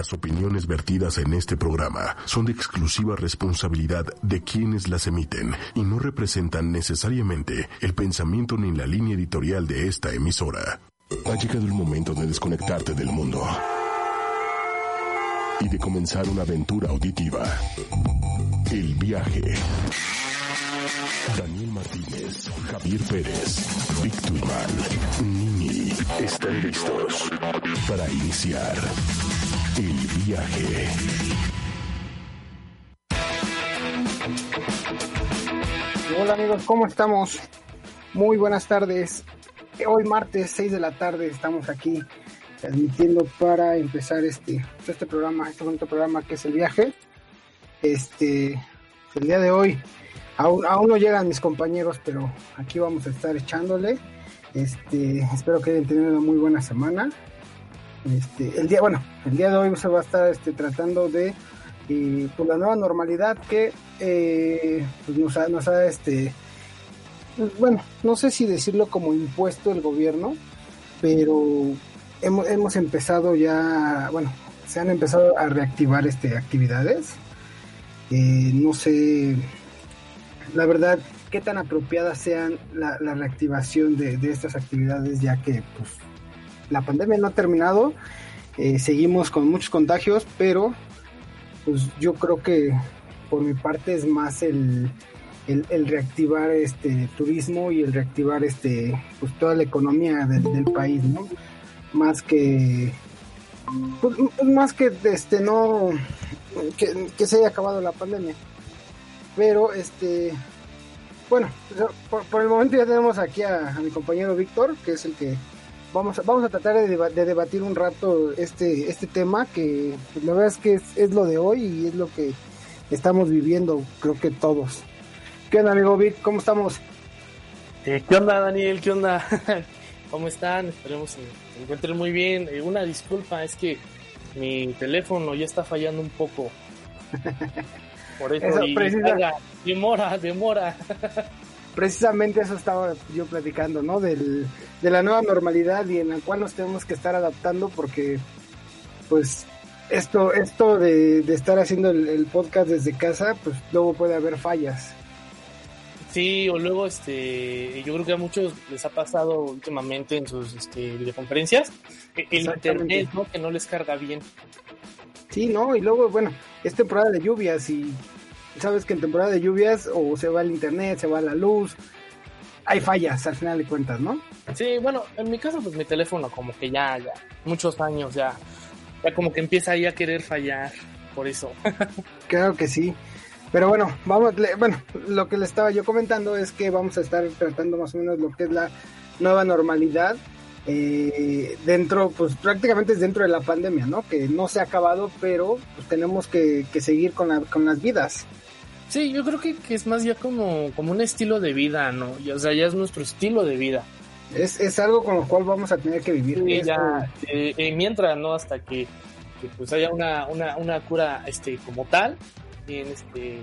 Las opiniones vertidas en este programa son de exclusiva responsabilidad de quienes las emiten y no representan necesariamente el pensamiento ni la línea editorial de esta emisora. Ha llegado el momento de desconectarte del mundo y de comenzar una aventura auditiva. El viaje. Daniel Martínez, Javier Pérez, Víctor Nini están listos para iniciar el viaje. Hola amigos, ¿cómo estamos? Muy buenas tardes. Hoy martes 6 de la tarde estamos aquí transmitiendo para empezar este, este programa, este bonito programa que es el viaje. Este, el día de hoy aún, aún no llegan mis compañeros, pero aquí vamos a estar echándole. Este, espero que hayan tenido una muy buena semana. Este, el día, bueno, el día de hoy se va a estar este, tratando de eh, la nueva normalidad que eh, pues nos ha, nos ha este, bueno, no sé si decirlo como impuesto el gobierno, pero hemos, hemos empezado ya, bueno, se han empezado a reactivar este actividades. Eh, no sé, la verdad, qué tan apropiadas sean la, la reactivación de, de, estas actividades, ya que pues, la pandemia no ha terminado, eh, seguimos con muchos contagios, pero pues yo creo que por mi parte es más el, el, reactivar este turismo y el reactivar este pues toda la economía del, país, ¿no? Más que pues, más que este no que, que, se haya acabado la pandemia. Pero este bueno, por, el momento ya tenemos aquí a, mi compañero Víctor, que es el que vamos a, vamos a tratar de, deba de debatir un rato este este tema que la verdad es que es, es lo de hoy y es lo que estamos viviendo, creo que todos. ¿Qué onda, amigo Vic? ¿Cómo estamos? Eh, ¿Qué onda, Daniel? ¿Qué onda? ¿Cómo están? Esperemos que se encuentren muy bien. Eh, una disculpa, es que mi teléfono ya está fallando un poco. Por eso, eso y, precisa... Demora, demora. Precisamente eso estaba yo platicando, ¿no? Del, de la nueva normalidad y en la cual nos tenemos que estar adaptando porque, pues, esto, esto de, de estar haciendo el, el podcast desde casa, pues luego puede haber fallas. Sí, o luego este, yo creo que a muchos les ha pasado últimamente en sus este, videoconferencias el internet, ¿no? Que no les carga bien. Sí, no, y luego, bueno, es temporada de lluvias y sabes que en temporada de lluvias o se va el internet, se va la luz, hay fallas al final de cuentas, ¿no? Sí, bueno, en mi caso pues mi teléfono como que ya, ya, muchos años ya, ya como que empieza ahí a querer fallar, por eso. claro que sí. Pero bueno, vamos, bueno, lo que le estaba yo comentando es que vamos a estar tratando más o menos lo que es la nueva normalidad eh, dentro, pues prácticamente es dentro de la pandemia, ¿no? Que no se ha acabado, pero pues tenemos que, que seguir con, la, con las vidas. Sí, yo creo que, que, es más ya como, como un estilo de vida, ¿no? O sea, ya es nuestro estilo de vida. Es, es algo con lo cual vamos a tener que vivir. Sí, ya, eh, eh, mientras, ¿no? Hasta que, que pues haya una, una, una cura este como tal bien este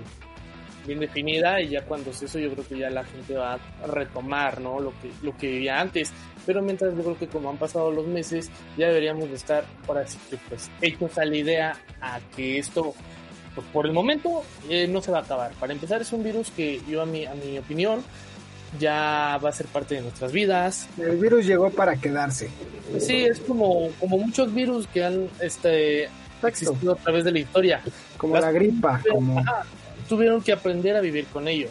bien definida y ya cuando es eso yo creo que ya la gente va a retomar no lo que lo que vivía antes pero mientras yo creo que como han pasado los meses ya deberíamos de estar ahora sí que pues hechos a la idea a que esto pues por el momento eh, no se va a acabar para empezar es un virus que yo a mi a mi opinión ya va a ser parte de nuestras vidas el virus llegó para quedarse sí es como como muchos virus que han este existido a través de la historia. Como Las, la gripa. Como... Ajá, tuvieron que aprender a vivir con ello.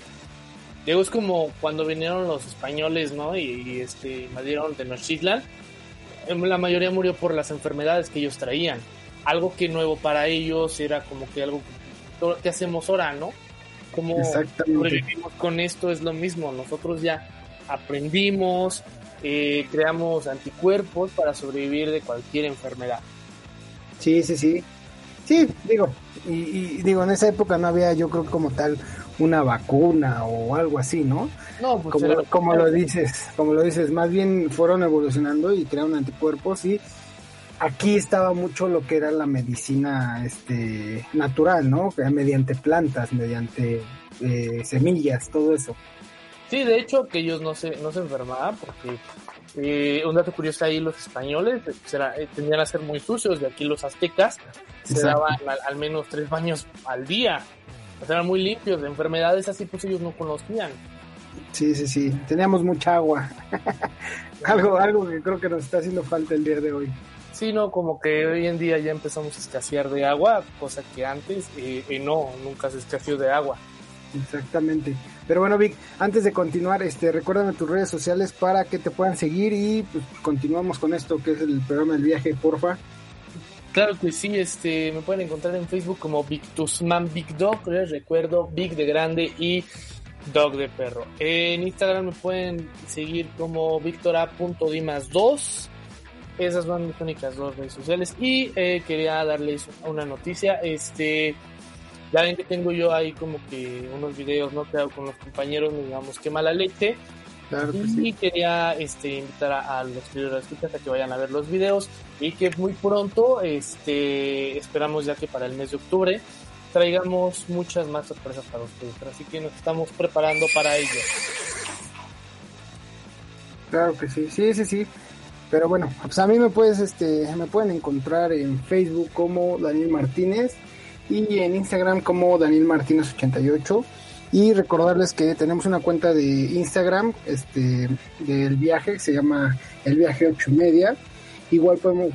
Digo, es como cuando vinieron los españoles, ¿no? Y, y este, invadieron Tenochtitlan. La mayoría murió por las enfermedades que ellos traían. Algo que nuevo para ellos era como que algo que hacemos ahora, ¿no? Como sobrevivimos con esto es lo mismo. Nosotros ya aprendimos, eh, creamos anticuerpos para sobrevivir de cualquier enfermedad. Sí, sí, sí. Sí, digo, y, y, digo, en esa época no había, yo creo, como tal, una vacuna o algo así, ¿no? No, pues como lo dices, como lo dices, más bien fueron evolucionando y crearon anticuerpos y aquí estaba mucho lo que era la medicina este natural, ¿no? Mediante plantas, mediante eh, semillas, todo eso. Sí, de hecho que ellos no se, no se enfermaban porque Eh, un dato curioso ahí, los españoles pues, eh, tendrían a ser muy sucios, de aquí los aztecas se daban al, menos tres baños al día, eran muy limpios, de enfermedades así pues ellos no conocían. Sí, sí, sí, teníamos mucha agua, algo, algo que creo que nos está haciendo falta el día de hoy. Sí, no, como que hoy en día ya empezamos a escasear de agua, cosa que antes eh, no, nunca se escaseó de agua. Exactamente. Pero bueno, Vic, antes de continuar, este, recuérdame tus redes sociales para que te puedan seguir y pues, continuamos con esto que es el programa del viaje, porfa. Claro que sí, este, me pueden encontrar en Facebook como Victusman Big Dog, les recuerdo, Big de grande y Dog de perro. En Instagram me pueden seguir como victora.dimas2. Esas son mis únicas dos redes sociales. Y eh, quería darles una noticia. Este, ya ven que tengo yo ahí como que unos videos, ¿no? Que hago con los compañeros, digamos, qué mala leche. y quería este, invitar a, los que a que vayan a ver los videos y que muy pronto, este, esperamos ya que para el mes de octubre, traigamos muchas más sorpresas para ustedes. Así que nos estamos preparando para ello. Claro que sí, sí, sí, sí. Pero bueno, pues a mí me puedes, este, me pueden encontrar en Facebook como Daniel Martínez y en Instagram como Daniel Martínez 88 y recordarles que tenemos una cuenta de Instagram este del viaje que se llama el viaje 8 media. Igual podemos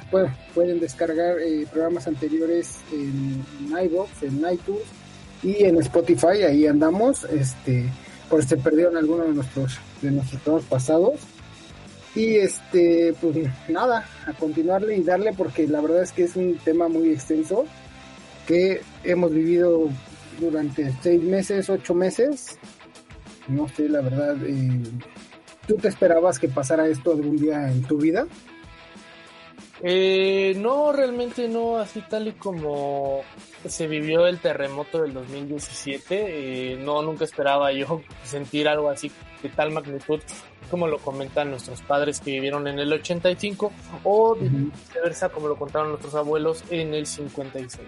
pueden descargar eh, programas anteriores en, iVoox en iTunes y en Spotify. Ahí andamos este por si se perdieron algunos de nuestros de nuestros programas pasados y este pues nada a continuarle y darle porque la verdad es que es un tema muy extenso que hemos vivido durante seis meses, ocho meses. No sé, la verdad, eh, ¿tú te esperabas que pasara esto algún día en tu vida? Eh, no, realmente no, así tal y como se vivió el terremoto del 2017, eh, no, nunca esperaba yo sentir algo así de tal magnitud como lo comentan nuestros padres que vivieron en el 85 o viceversa como lo contaron nuestros abuelos en el 56.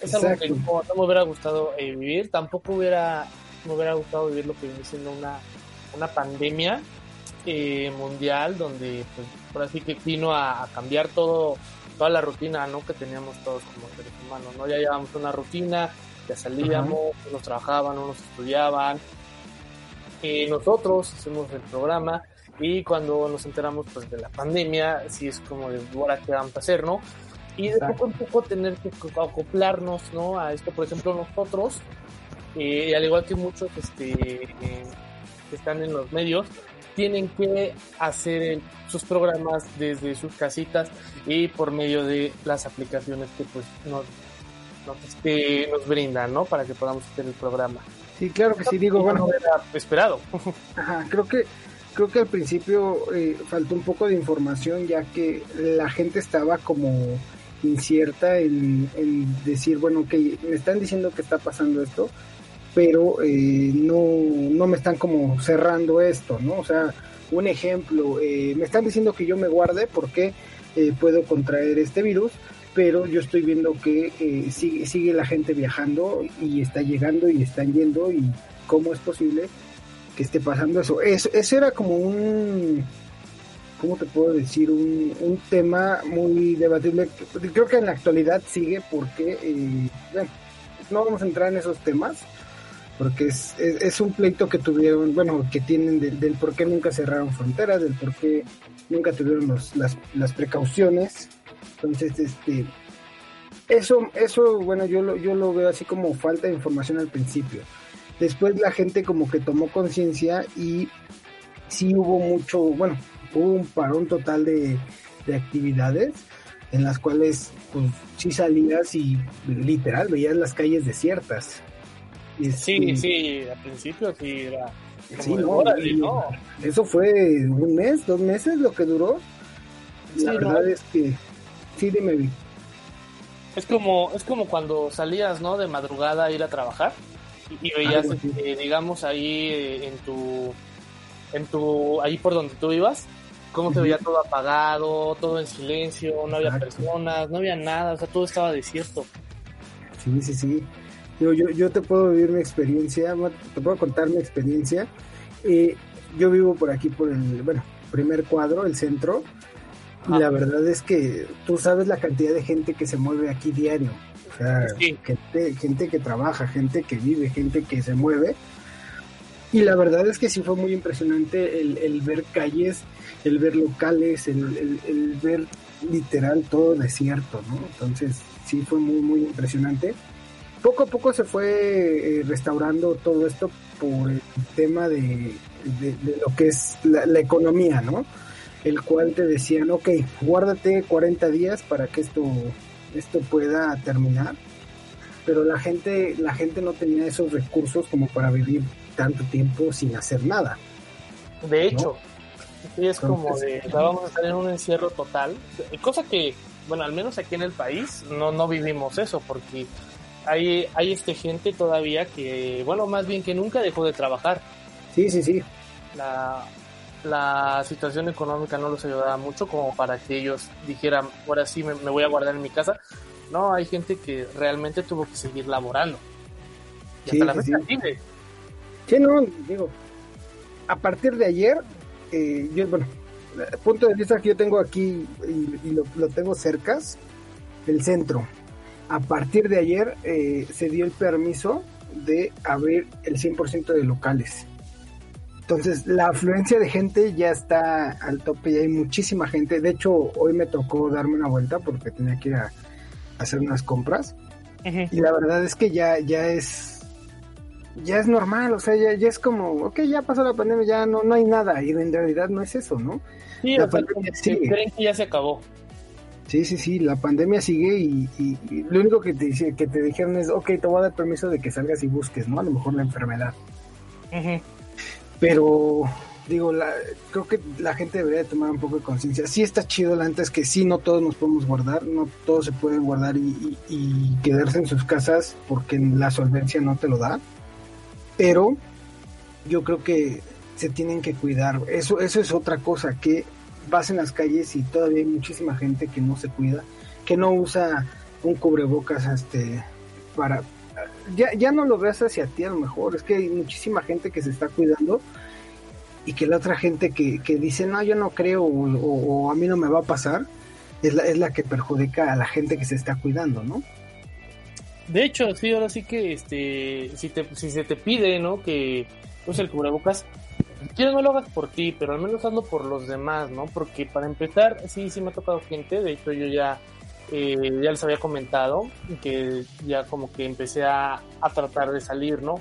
Es algo que no, me hubiera gustado eh, vivir, tampoco hubiera, me hubiera gustado vivir lo que viene siendo una, una pandemia eh, mundial donde pues por así que vino a, cambiar todo toda la rutina ¿no? que teníamos todos como seres humanos no ya llevábamos una rutina ya salíamos unos trabajaban unos estudiaban nosotros hacemos el programa y cuando nos enteramos pues de la pandemia sí es como de ahora qué vamos a hacer no y de poco en poco tener que acoplarnos ¿no? a esto. Por ejemplo, nosotros, eh, al igual que muchos este, eh, que están en los medios, tienen que hacer sus programas desde sus casitas y por medio de las aplicaciones que pues nos, nos, este, nos brindan, ¿no? Para que podamos hacer el programa. Sí, claro que sí, digo, bueno. Era esperado. Ajá, creo que creo que al principio eh, faltó un poco de información ya que la gente estaba como incierta el, decir, bueno, que me están diciendo que está pasando esto, pero eh, no, no me están como cerrando esto, ¿no? O sea, un ejemplo, eh, me están diciendo que yo me guarde porque eh, puedo contraer este virus, pero yo estoy viendo que sigue, sigue la gente viajando y está llegando y están yendo y cómo es posible que esté pasando eso. Eso, eso era como un ¿cómo te puedo decir? Un, un tema muy debatible. Creo que en la actualidad sigue porque, eh, bueno, no vamos a entrar en esos temas, porque es, es, un pleito que tuvieron, bueno, que tienen del, por qué nunca cerraron fronteras, del por qué nunca tuvieron los, las, las precauciones. Entonces, este, eso, eso, bueno, yo lo, yo lo veo así como falta de información al principio. Después la gente como que tomó conciencia y sí hubo mucho, bueno, hubo un parón total de, actividades en las cuales pues sí salías y literal veías las calles desiertas. sí, este, sí, al principio sí era... Sí, no, Eso fue un mes, dos meses lo que duró. la verdad es que sí, dime. Es como, es como cuando salías, ¿no? De madrugada a ir a trabajar y, veías, este, digamos, ahí eh, en tu, en tu, ahí por donde tú ibas, cómo se veía todo apagado, todo en silencio, no había personas, no había nada, o sea, todo estaba desierto. Sí, sí, sí. Yo, yo, yo te puedo vivir mi experiencia, te puedo contar mi experiencia. Eh, yo vivo por aquí, por el, bueno, primer cuadro, el centro, y la verdad es que tú sabes la cantidad de gente que se mueve aquí diario. O sea, gente, gente que trabaja, gente que vive, gente que se mueve. Y la verdad es que sí fue muy impresionante el, ver calles, el ver locales, el, el, ver literal todo desierto, ¿no? Entonces sí fue muy, muy impresionante. Poco a poco se fue eh, restaurando todo esto por el tema de, lo que es la, economía, ¿no? El cual te decían, ok, guárdate 40 días para que esto, esto pueda terminar. Pero la gente, la gente no tenía esos recursos como para vivir tanto tiempo sin hacer nada. De hecho, sí es como de, vamos a estar en un encierro total, cosa que, bueno, al menos aquí en el país no, no vivimos eso, porque hay, hay este gente todavía que, bueno, más bien que nunca dejó de trabajar. Sí, sí, sí. La, la situación económica no los ayudaba mucho como para que ellos dijeran, ahora sí me, voy a guardar en mi casa. No, hay gente que realmente tuvo que seguir laborando. Y sí, hasta la sí. sí, no, digo, a partir de ayer, eh, yo, bueno, el punto de vista que yo tengo aquí y, lo, lo, tengo cercas, el centro a partir de ayer eh, se dio el permiso de abrir el 100% de locales. Entonces, la afluencia de gente ya está al tope, y hay muchísima gente. De hecho, hoy me tocó darme una vuelta porque tenía que ir a, hacer unas compras. Y la verdad es que ya, ya es ya es normal, o sea, ya, ya, es como, ok, ya pasó la pandemia, ya no, no hay nada, y en realidad no es eso, ¿no? Sí, la pandemia creen que ya se acabó. Sí, sí, sí, la pandemia sigue y, lo único que te, que te dijeron es, ok, te voy a dar permiso de que salgas y busques, ¿no? A lo mejor la enfermedad. Pero, digo, la, creo que la gente debería tomar un poco de conciencia. Sí está chido la antes que sí, no todos nos podemos guardar, no todos se pueden guardar y, y quedarse en sus casas porque la solvencia no te lo da. Pero yo creo que se tienen que cuidar. Eso, eso es otra cosa, que vas en las calles y todavía hay muchísima gente que no se cuida, que no usa un cubrebocas este para ya, ya no lo veas hacia ti a lo mejor, es que hay muchísima gente que se está cuidando y que la otra gente que, que dice no, yo no creo o, a mí no me va a pasar, es la, es la que perjudica a la gente que se está cuidando, ¿no? De hecho, sí, ahora sí que este, si, te, si se te pide, ¿no? Que use el cubrebocas, quieres no lo hagas por ti, pero al menos hazlo por los demás, ¿no? Porque para empezar, sí, sí me ha tocado gente, de hecho yo ya, eh, ya les había comentado que ya como que empecé a, tratar de salir, ¿no?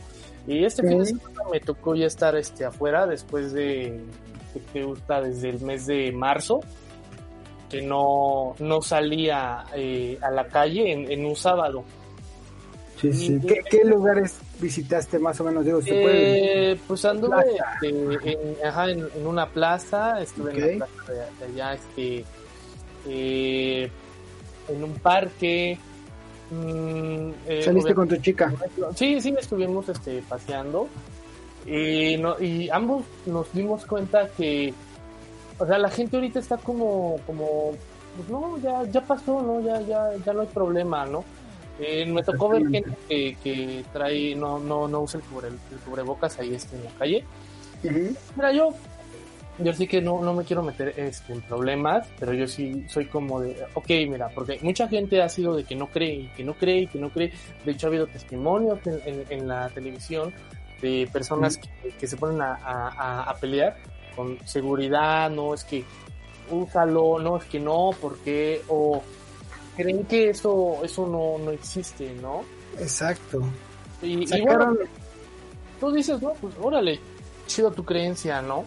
Y este fin de semana me tocó ya estar este afuera después de que gusta desde el mes de marzo que no, no salía eh, a la calle en un sábado. ¿Qué, lugares visitaste más o menos? Digo, eh, pues anduve este, en, una plaza, estuve en la plaza de, allá, este, eh, en un parque. Mm, eh, ¿Saliste con tu chica? Sí, sí, estuvimos este, paseando. Y, no, y ambos nos dimos cuenta que, o sea, la gente ahorita está como, como, pues no, ya, ya pasó, ¿no? Ya, ya, ya no hay problema, ¿no? Eh, me tocó ver gente que, trae, no, no, no usa el, cubre, el cubrebocas ahí este, en la calle. Mira, yo, yo sí que no, no me quiero meter este, en problemas, pero yo sí soy como de, ok, mira, porque mucha gente ha sido de que no cree, y que no cree, y que no cree. De hecho, ha habido testimonios en, en, la televisión de personas que, se ponen a, a, a pelear con seguridad, no es que úsalo, no es que no, porque, o creen que eso eso no, no existe, ¿no? Exacto. Y, bueno, tú dices, no, pues órale, chido tu creencia, ¿no?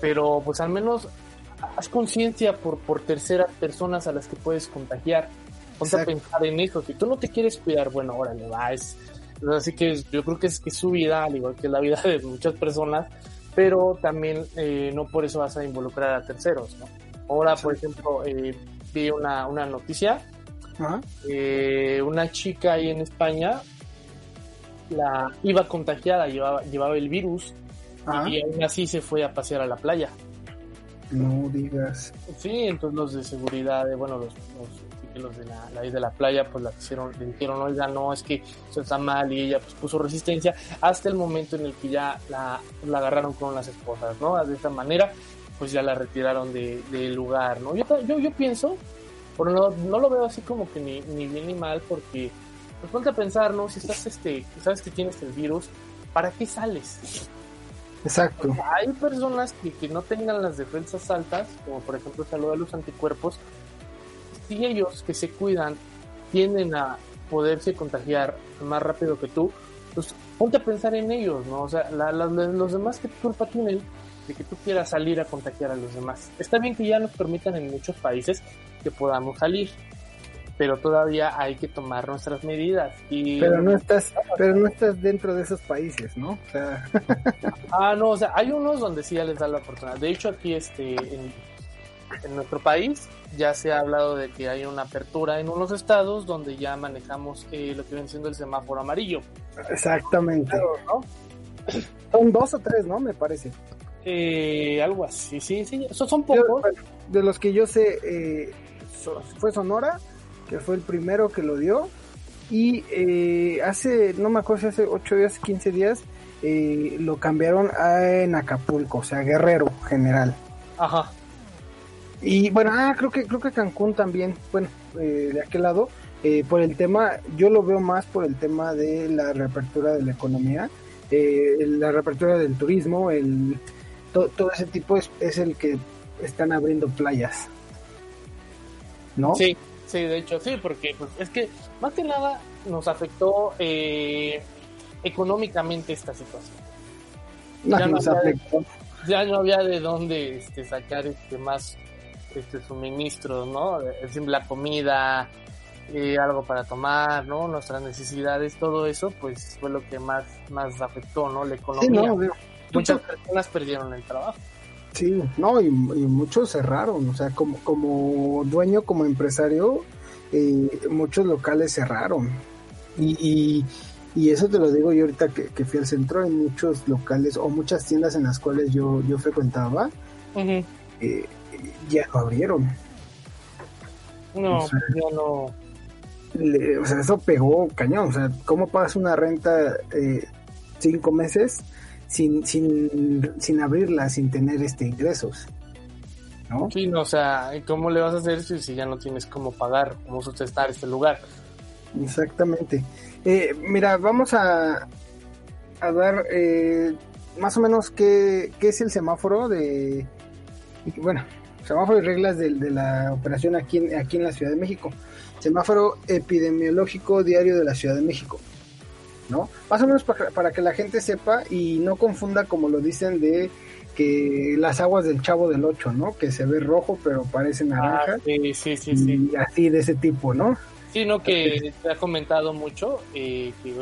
Pero pues al menos haz conciencia por, por terceras personas a las que puedes contagiar. Ponte a pensar en eso. Si tú no te quieres cuidar, bueno, órale, va, es, así que yo creo que es, que su vida, al igual que la vida de muchas personas, pero también eh, no por eso vas a involucrar a terceros, ¿no? Ahora, por ejemplo, eh, vi una, una noticia. Eh, una chica ahí en España la iba contagiada, llevaba, llevaba el virus y aún así se fue a pasear a la playa. No digas. Sí, entonces los de seguridad, bueno, los, los, de la, la, de la playa, pues la hicieron, le dijeron, oiga, no, es que eso está mal, y ella pues puso resistencia hasta el momento en el que ya la, la agarraron con las esposas, ¿no? De esta manera, pues ya la retiraron del de lugar, ¿no? Yo, yo, yo pienso, pero no, no, lo veo así como que ni, ni bien ni mal, porque pues ponte a pensar, ¿no? Si estás, este, sabes que tienes el virus, ¿para qué sales? Exacto. hay personas que, que, no tengan las defensas altas, como por ejemplo salud de los anticuerpos, si ellos que se cuidan tienden a poderse contagiar más rápido que tú, pues ponte a pensar en ellos, ¿no? O sea, los demás que culpa tienen de que tú quieras salir a contagiar a los demás. Está bien que ya nos permitan en muchos países que podamos salir, pero todavía hay que tomar nuestras medidas. Y... Pero no estás, pero no estás dentro de esos países, ¿no? O sea... ah, no, o sea, hay unos donde sí ya les da la oportunidad. De hecho, aquí este, en, nuestro país ya se ha hablado de que hay una apertura en unos estados donde ya manejamos eh, lo que viene siendo el semáforo amarillo. Exactamente. Son dos o tres, ¿no? Me parece. Eh, algo así, sí, sí. Son, pocos. de los que yo sé, eh, fue Sonora, que fue el primero que lo dio. Y eh, hace, no me acuerdo si hace 8 días, 15 días, eh, lo cambiaron a, en Acapulco, o sea, Guerrero General. Ajá. Y bueno, ah, creo que creo que Cancún también, bueno, eh, de aquel lado, por el tema, yo lo veo más por el tema de la reapertura de la economía, la reapertura del turismo, el todo ese tipo es, es el que están abriendo playas. ¿No? Sí, Sí, de hecho sí, porque pues, es que más que nada nos afectó eh, económicamente esta situación. ya, no había de, ya, no había de, dónde este, sacar este más este suministros, ¿no? La comida, eh, algo para tomar, ¿no? Nuestras necesidades, todo eso, pues fue lo que más, más afectó, ¿no? La economía. Muchas personas perdieron el trabajo. Sí, no, y, muchos cerraron, o sea, como, como dueño, como empresario, eh, muchos locales cerraron. Y, y, eso te lo digo yo ahorita que, fui al centro, hay muchos locales o muchas tiendas en las cuales yo, yo frecuentaba, eh, ya no abrieron. No, ya no. o sea, eso pegó cañón, o sea, ¿cómo pagas una renta eh, cinco meses? Sin, sin, sin abrirla, sin tener este ingresos. ¿no? Sí, no, o sea, ¿cómo le vas a hacer si, ya no tienes cómo pagar, cómo sustentar este lugar? Exactamente. Eh, mira, vamos a, a dar eh, más o menos qué, qué, es el semáforo de, bueno, semáforo y reglas de, de, la operación aquí en, aquí en la Ciudad de México. Semáforo epidemiológico diario de la Ciudad de México. ¿No? Más o menos para, que la gente sepa y no confunda como lo dicen de que las aguas del Chavo del 8, ¿no? Que se ve rojo pero parece ah, naranja. sí, sí, sí, sí. Y así de ese tipo, ¿no? Sí, no, que se ha comentado mucho, eh, que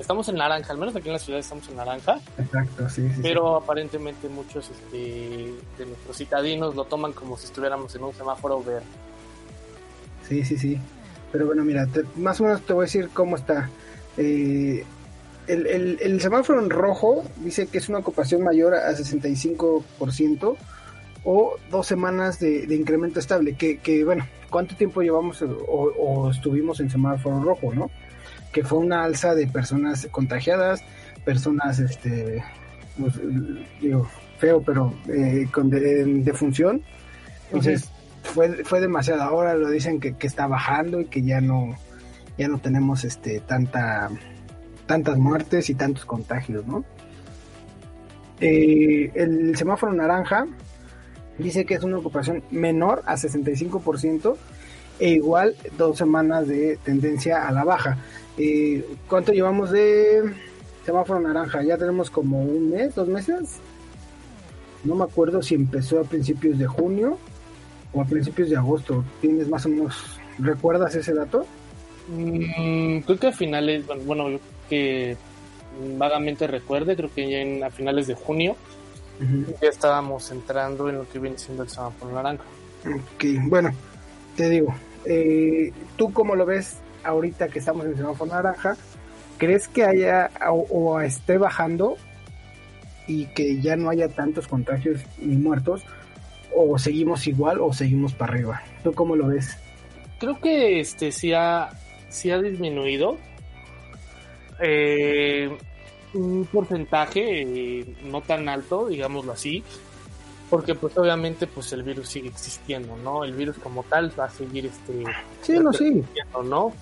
estamos en naranja, al menos aquí en la ciudad estamos en naranja. Exacto, sí, sí. Pero aparentemente muchos este, de nuestros citadinos lo toman como si estuviéramos en un semáforo verde. Sí, sí, sí. Pero bueno, mira, más o menos te voy a decir cómo está. Eh, el, semáforo en rojo dice que es una ocupación mayor a 65% o dos semanas de, incremento estable. Que, bueno, ¿cuánto tiempo llevamos o, estuvimos en semáforo rojo, no? Que fue una alza de personas contagiadas, personas, este, pues, digo, feo, pero eh, con defunción. Entonces, fue, fue demasiado. Ahora lo dicen que, que está bajando y que ya no ya no tenemos este tanta tantas muertes y tantos contagios, ¿no? Eh, el semáforo naranja dice que es una ocupación menor a 65% e igual dos semanas de tendencia a la baja. Eh, ¿Cuánto llevamos de semáforo naranja? Ya tenemos como un mes, dos meses. No me acuerdo si empezó a principios de junio o a principios de agosto. ¿Tienes más o menos, recuerdas ese dato? Mm, creo que a finales, bueno, que vagamente recuerde, creo que ya en, a finales de junio ya estábamos entrando en lo que viene siendo el semáforo naranja. Ok, bueno, te digo, eh, ¿tú cómo lo ves ahorita que estamos en el semáforo naranja? ¿Crees que haya o, esté bajando y que ya no haya tantos contagios ni muertos? ¿O seguimos igual o seguimos para arriba? ¿Tú cómo lo ves? Creo que este sí ha, sí ha disminuido. Eh, un porcentaje eh, no tan alto, digámoslo así, porque pues obviamente pues el virus sigue existiendo, ¿no? El virus como tal va a seguir este sí, no, sí. ¿no?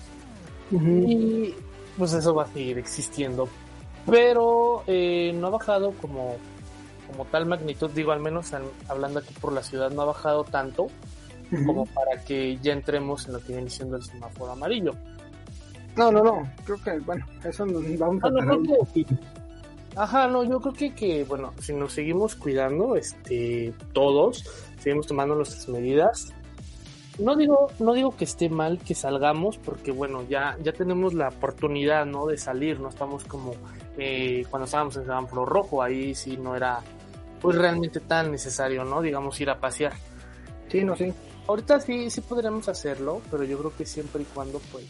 Y pues eso va a seguir existiendo. Pero eh, no ha bajado como, como tal magnitud, digo, al menos hablando aquí por la ciudad, no ha bajado tanto como para que ya entremos en lo que viene siendo el semáforo amarillo. No, no, no, creo que, bueno, eso nos vamos a no, un poquito. Ajá, no, yo creo que, que, bueno, si nos seguimos cuidando, este, todos, seguimos tomando nuestras medidas, no digo, no digo que esté mal que salgamos, porque bueno, ya, ya tenemos la oportunidad, ¿no? De salir, no estamos como eh, cuando estábamos en semáforo rojo, ahí sí no era, pues realmente tan necesario, ¿no? Digamos, ir a pasear. Sí, no, sí. Ahorita sí, sí podríamos hacerlo, pero yo creo que siempre y cuando, pues,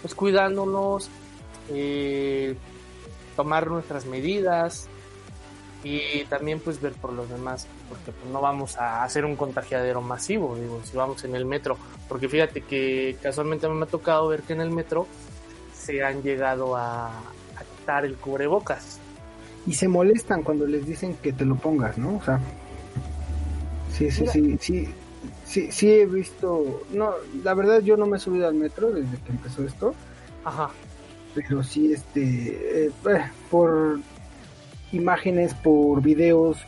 pues cuidándonos, eh, tomar nuestras medidas y también pues ver por los demás, porque pues, no vamos a hacer un contagiadero masivo, digo, si vamos en el metro, porque fíjate que casualmente me ha tocado ver que en el metro se han llegado a, a quitar el cubrebocas. Y se molestan cuando les dicen que te lo pongas, ¿no? O sea, sí, sí, sí, sí, sí, sí he visto, no, la verdad yo no me he subido al metro desde que empezó esto. Ajá pero sí, este, eh, eh, por imágenes, por videos,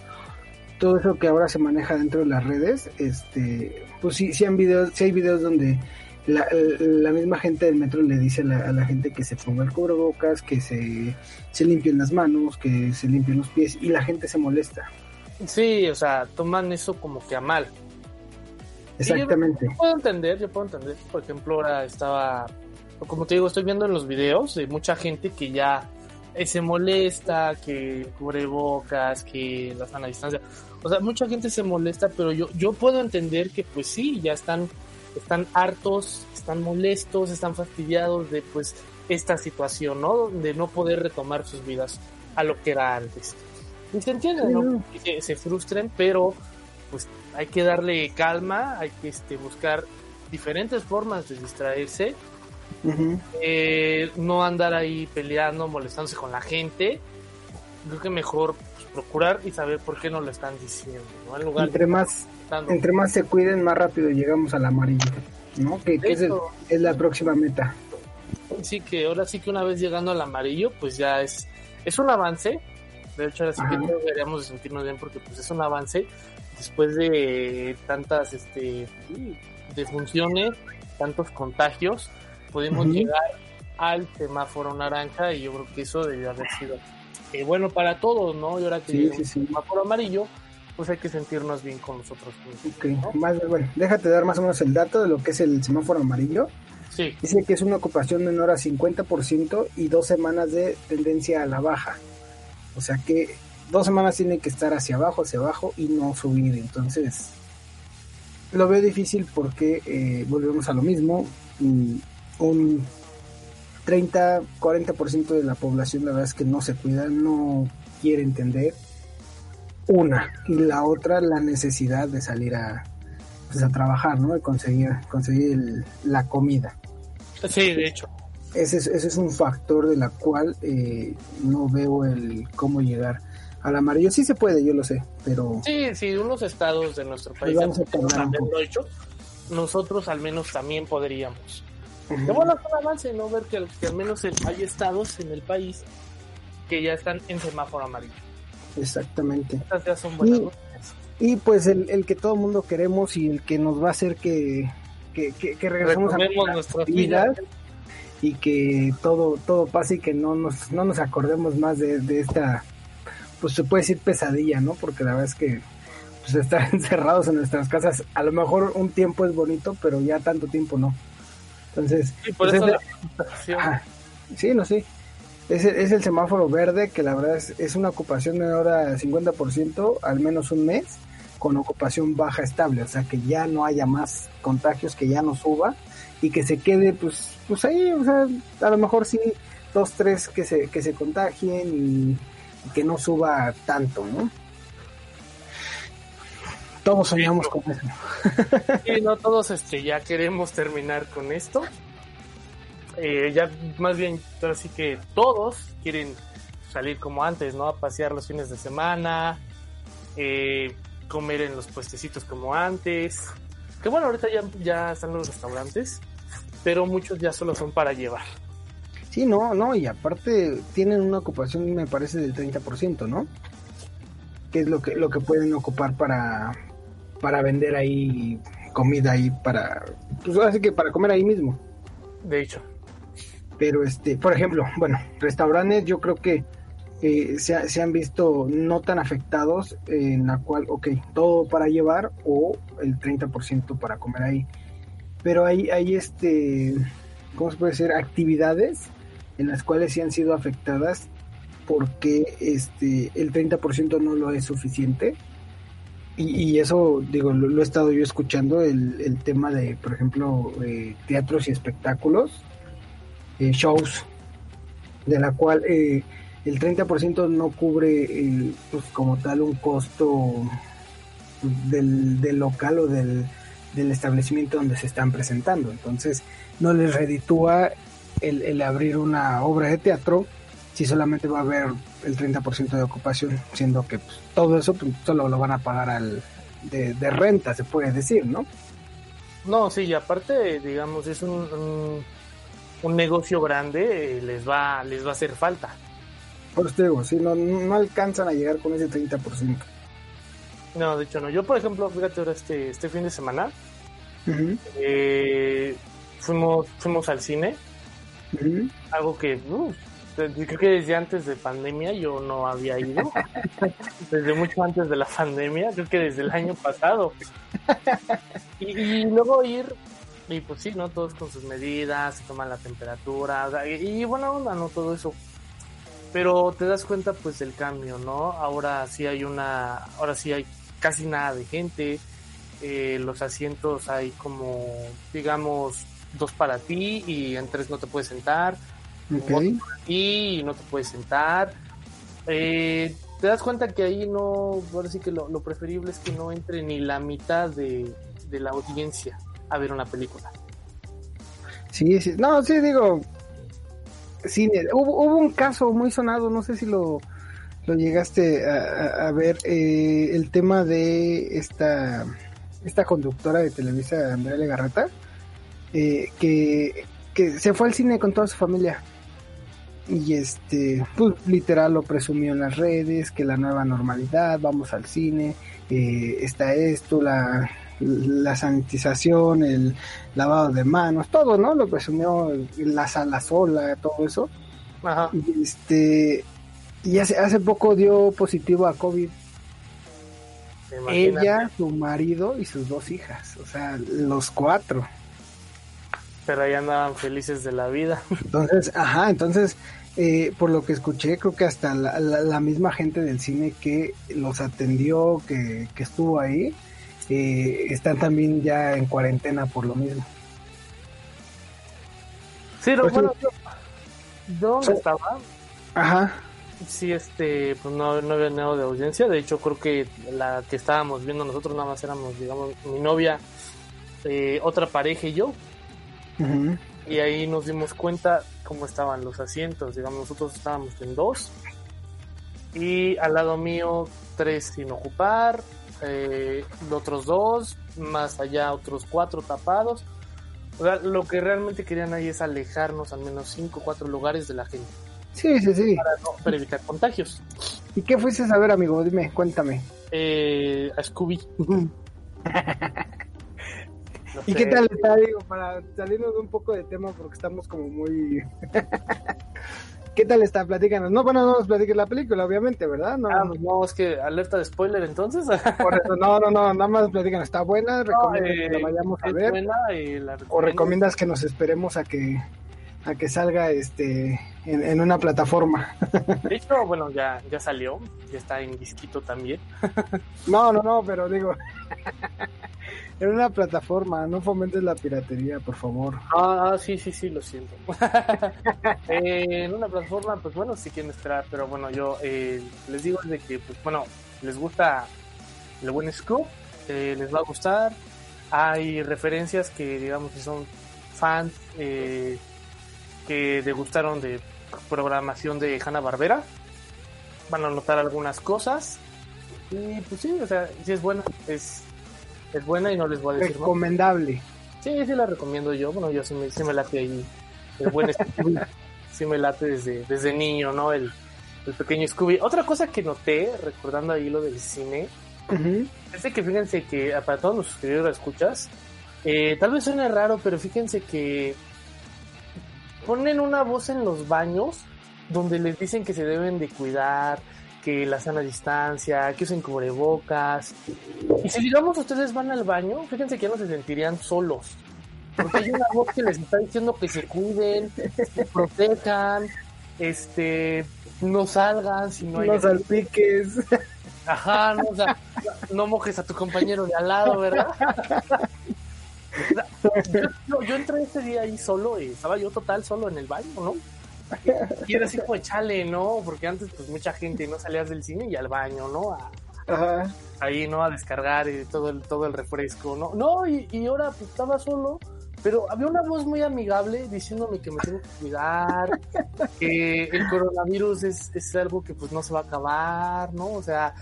todo eso que ahora se maneja dentro de las redes, este, pues sí, sí, han videos, sí hay videos donde la, la, misma gente del metro le dice a la, gente que se ponga el cubrebocas, que se, se limpien las manos, que se limpien los pies y la gente se molesta. Sí, o sea, toman eso como que a mal. Exactamente. yo, puedo entender, yo puedo entender. Por ejemplo, ahora estaba como te digo, estoy viendo en los videos de mucha gente que ya eh, se molesta, que cubre bocas, que la a distancia. O sea, mucha gente se molesta, pero yo, yo puedo entender que pues sí, ya están, están hartos, están molestos, están fastidiados de pues esta situación, ¿no? De no poder retomar sus vidas a lo que era antes. Y se entiende, ¿no? Que se frustren, pero pues hay que darle calma, hay que este, buscar diferentes formas de distraerse eh, no andar ahí peleando, molestándose con la gente. Creo que mejor pues, procurar y saber por qué no lo están diciendo. entre, más, entre más se cuiden, más rápido llegamos al amarillo. ¿no? Que, es, la próxima meta. Sí, que ahora sí que una vez llegando al amarillo, pues ya es, es un avance. De hecho, ahora sí que deberíamos sentirnos bien porque pues es un avance después de tantas este, defunciones, tantos contagios pudimos llegar al semáforo naranja y yo creo que eso debió haber sido eh, bueno para todos, ¿no? Y ahora que sí, el semáforo amarillo, pues hay que sentirnos bien con nosotros. más, bueno, déjate dar más o menos el dato de lo que es el semáforo amarillo. Sí. Dice que es una ocupación menor a 50% y dos semanas de tendencia a la baja. O sea que dos semanas tiene que estar hacia abajo, hacia abajo y no subir. Entonces, lo veo difícil porque eh, volvemos a lo mismo un 30-40% de la población la verdad es que no se cuida, no quiere entender. Una, y la otra la necesidad de salir a, pues, a trabajar, ¿no? De conseguir, conseguir la comida. Sí, de hecho. Ese es, ese es un factor de la cual eh, no veo el cómo llegar al amarillo. Sí se puede, yo lo sé, pero... Sí, sí, unos estados de nuestro país hecho, nosotros al menos también podríamos. Qué bueno es un avance, ¿no? Ver que, al menos hay estados en el país que ya están en semáforo amarillo. Exactamente. Estas ya son buenas y, y pues el, que todo el mundo queremos y el que nos va a hacer que, que, que, regresemos a nuestra vida y que todo todo pase y que no nos, no nos acordemos más de, de esta, pues se puede decir pesadilla, ¿no? Porque la verdad es que pues estar encerrados en nuestras casas, a lo mejor un tiempo es bonito, pero ya tanto tiempo no. Entonces, sí, por pues, sí, no sé. Es, es, el semáforo verde, que la verdad es, es una ocupación menor a 50%, al menos un mes, con ocupación baja estable, o sea, que ya no haya más contagios, que ya no suba y que se quede, pues, pues ahí, o sea, a lo mejor sí, dos, tres que se, que se contagien y que no suba tanto, ¿no? Todos soñamos con eso. Y no todos este, ya queremos terminar con esto. Eh, ya más bien, ahora sí que todos quieren salir como antes, ¿no? A pasear los fines de semana. Eh, comer en los puestecitos como antes. Que bueno, ahorita ya, ya están los restaurantes, pero muchos ya solo son para llevar. Sí, no, no, y aparte tienen una ocupación, me parece, del 30%, ¿no? Que es lo que, lo que pueden ocupar para, para vender ahí comida ahí para, pues así que para comer ahí mismo. De hecho. Pero este, por ejemplo, bueno, restaurantes yo creo que eh, se, se, han visto no tan afectados en la cual, ok, todo para llevar o el 30% para comer ahí. Pero hay, hay este, ¿cómo se puede decir? Actividades en las cuales sí han sido afectadas porque este, el 30% no lo es suficiente. Y, eso, digo, lo, he estado yo escuchando, el, el tema de, por ejemplo, eh, teatros y espectáculos, eh, shows, de la cual eh, el 30% no cubre pues, como tal un costo del, del local o del, del, establecimiento donde se están presentando. Entonces, no les reditúa el, el abrir una obra de teatro si solamente va a haber el 30% de ocupación, siendo que pues, todo eso pues, solo lo van a pagar al, de, renta, se puede decir, ¿no? No, sí, y aparte, digamos, es un, un, negocio grande, eh, les va, les va a hacer falta. Por eso digo, si no, no alcanzan a llegar con ese 30%. No, de hecho no. Yo, por ejemplo, fíjate ahora este, este fin de semana, eh, fuimos, fuimos al cine, algo que uh, creo que desde antes de pandemia yo no había ido. desde mucho antes de la pandemia, creo que desde el año pasado. Y, luego ir, y pues sí, ¿no? Todos con sus medidas, se toman la temperatura, y, bueno, onda, ¿no? Todo eso. Pero te das cuenta pues del cambio, ¿no? Ahora sí hay una, ahora sí hay casi nada de gente. Eh, los asientos hay como, digamos, dos para ti y en tres no te puedes sentar y no te puedes sentar. Eh, te das cuenta que ahí no, ahora sí que lo, preferible es que no entre ni la mitad de, la audiencia a ver una película. Sí, sí, no, sí, digo, cine. Hubo, hubo un caso muy sonado, no sé si lo, lo llegaste a, ver, eh, el tema de esta, esta conductora de Televisa, Andrea Legarreta, eh, que, que se fue al cine con toda su familia y este, pues literal lo presumió en las redes, que la nueva normalidad, vamos al cine, eh, está esto, la, la sanitización, el lavado de manos, todo, ¿no? Lo presumió la sala sola, todo eso. Ajá. Y este, y hace, hace poco dio positivo a COVID. Ella, su marido y sus dos hijas, o sea, los cuatro. Pero ahí andaban felices de la vida. Entonces, ajá, entonces eh, por lo que escuché, creo que hasta la, misma gente del cine que los atendió, que, estuvo ahí, eh, están también ya en cuarentena por lo mismo. Sí, lo, pues bueno, ¿dónde estaba? Ajá. Sí, este, pues no, no había nada de audiencia. De hecho, creo que la que estábamos viendo nosotros nada más éramos, digamos, mi novia, eh, otra pareja y yo. Y ahí nos dimos cuenta cómo estaban los asientos. Digamos, nosotros estábamos en dos y al lado mío tres sin ocupar, eh, otros dos, más allá otros cuatro tapados. O sea, lo que realmente querían ahí es alejarnos al menos cinco o cuatro lugares de la gente. Sí, sí, sí. Para, evitar contagios. ¿Y qué fuiste a saber, amigo? Dime, cuéntame. Eh, a Scooby. ¿Y qué tal está, digo, para salirnos de un poco de tema porque estamos como muy... ¿Qué tal está? Platícanos. No, bueno, no nos platiques la película, obviamente, ¿verdad? No, ah, no, es que alerta de spoiler entonces. Por eso, no, no, no, nada más platícanos. ¿Está buena? ¿Recomiendas que la eh, vayamos a ver? ¿O recomiendas que nos esperemos a que a que salga este en, en, una plataforma. De hecho, bueno, ya, ya salió, ya está en disquito también. No, no, no, pero digo, en una plataforma, no fomentes la piratería, por favor. Ah, ah sí, sí, sí, lo siento. Eh, en una plataforma, pues bueno, si quieren esperar, pero bueno, yo eh, les digo de que, pues bueno, les gusta el buen scoop, eh, les va a gustar. Hay referencias que, digamos, si son fans que degustaron de programación de Hanna Barbera, van a notar algunas cosas Y pues sí, o sea, sí es buena, es, es buena y no les voy a decir más. Recomendable. Sí, sí la recomiendo yo, bueno, yo sí me, sí me late ahí el buen Scooby, sí me late desde, desde niño, ¿no? El, el pequeño Scooby. Otra cosa que noté, recordando ahí lo del cine, es de que fíjense que ah, para todos los suscriptores escuchas, eh, tal vez suene raro, pero fíjense que ponen una voz en los baños donde les dicen que se deben de cuidar, que la sana distancia, que usen cubrebocas. Y si digamos ustedes van al baño, fíjense que ya no se sentirían solos. Porque hay una voz que les está diciendo que se cuiden, se protejan, este, no salgan si no hay No salpiques. Ajá, no, o sea, no mojes a tu compañero de al lado, ¿verdad? Yo, yo entré ese día ahí solo y estaba yo total solo en el baño, ¿no? Y era así como chale, ¿no? Porque antes pues mucha gente no salías del cine y al baño, ¿no? A- Ajá. ahí, ¿no? A descargar y todo el, todo el refresco, ¿no? No, y, y ahora pues estaba solo, pero había una voz muy amigable diciéndome que me tengo que cuidar, que el coronavirus es, es algo que pues no se va a acabar, ¿no? O sea,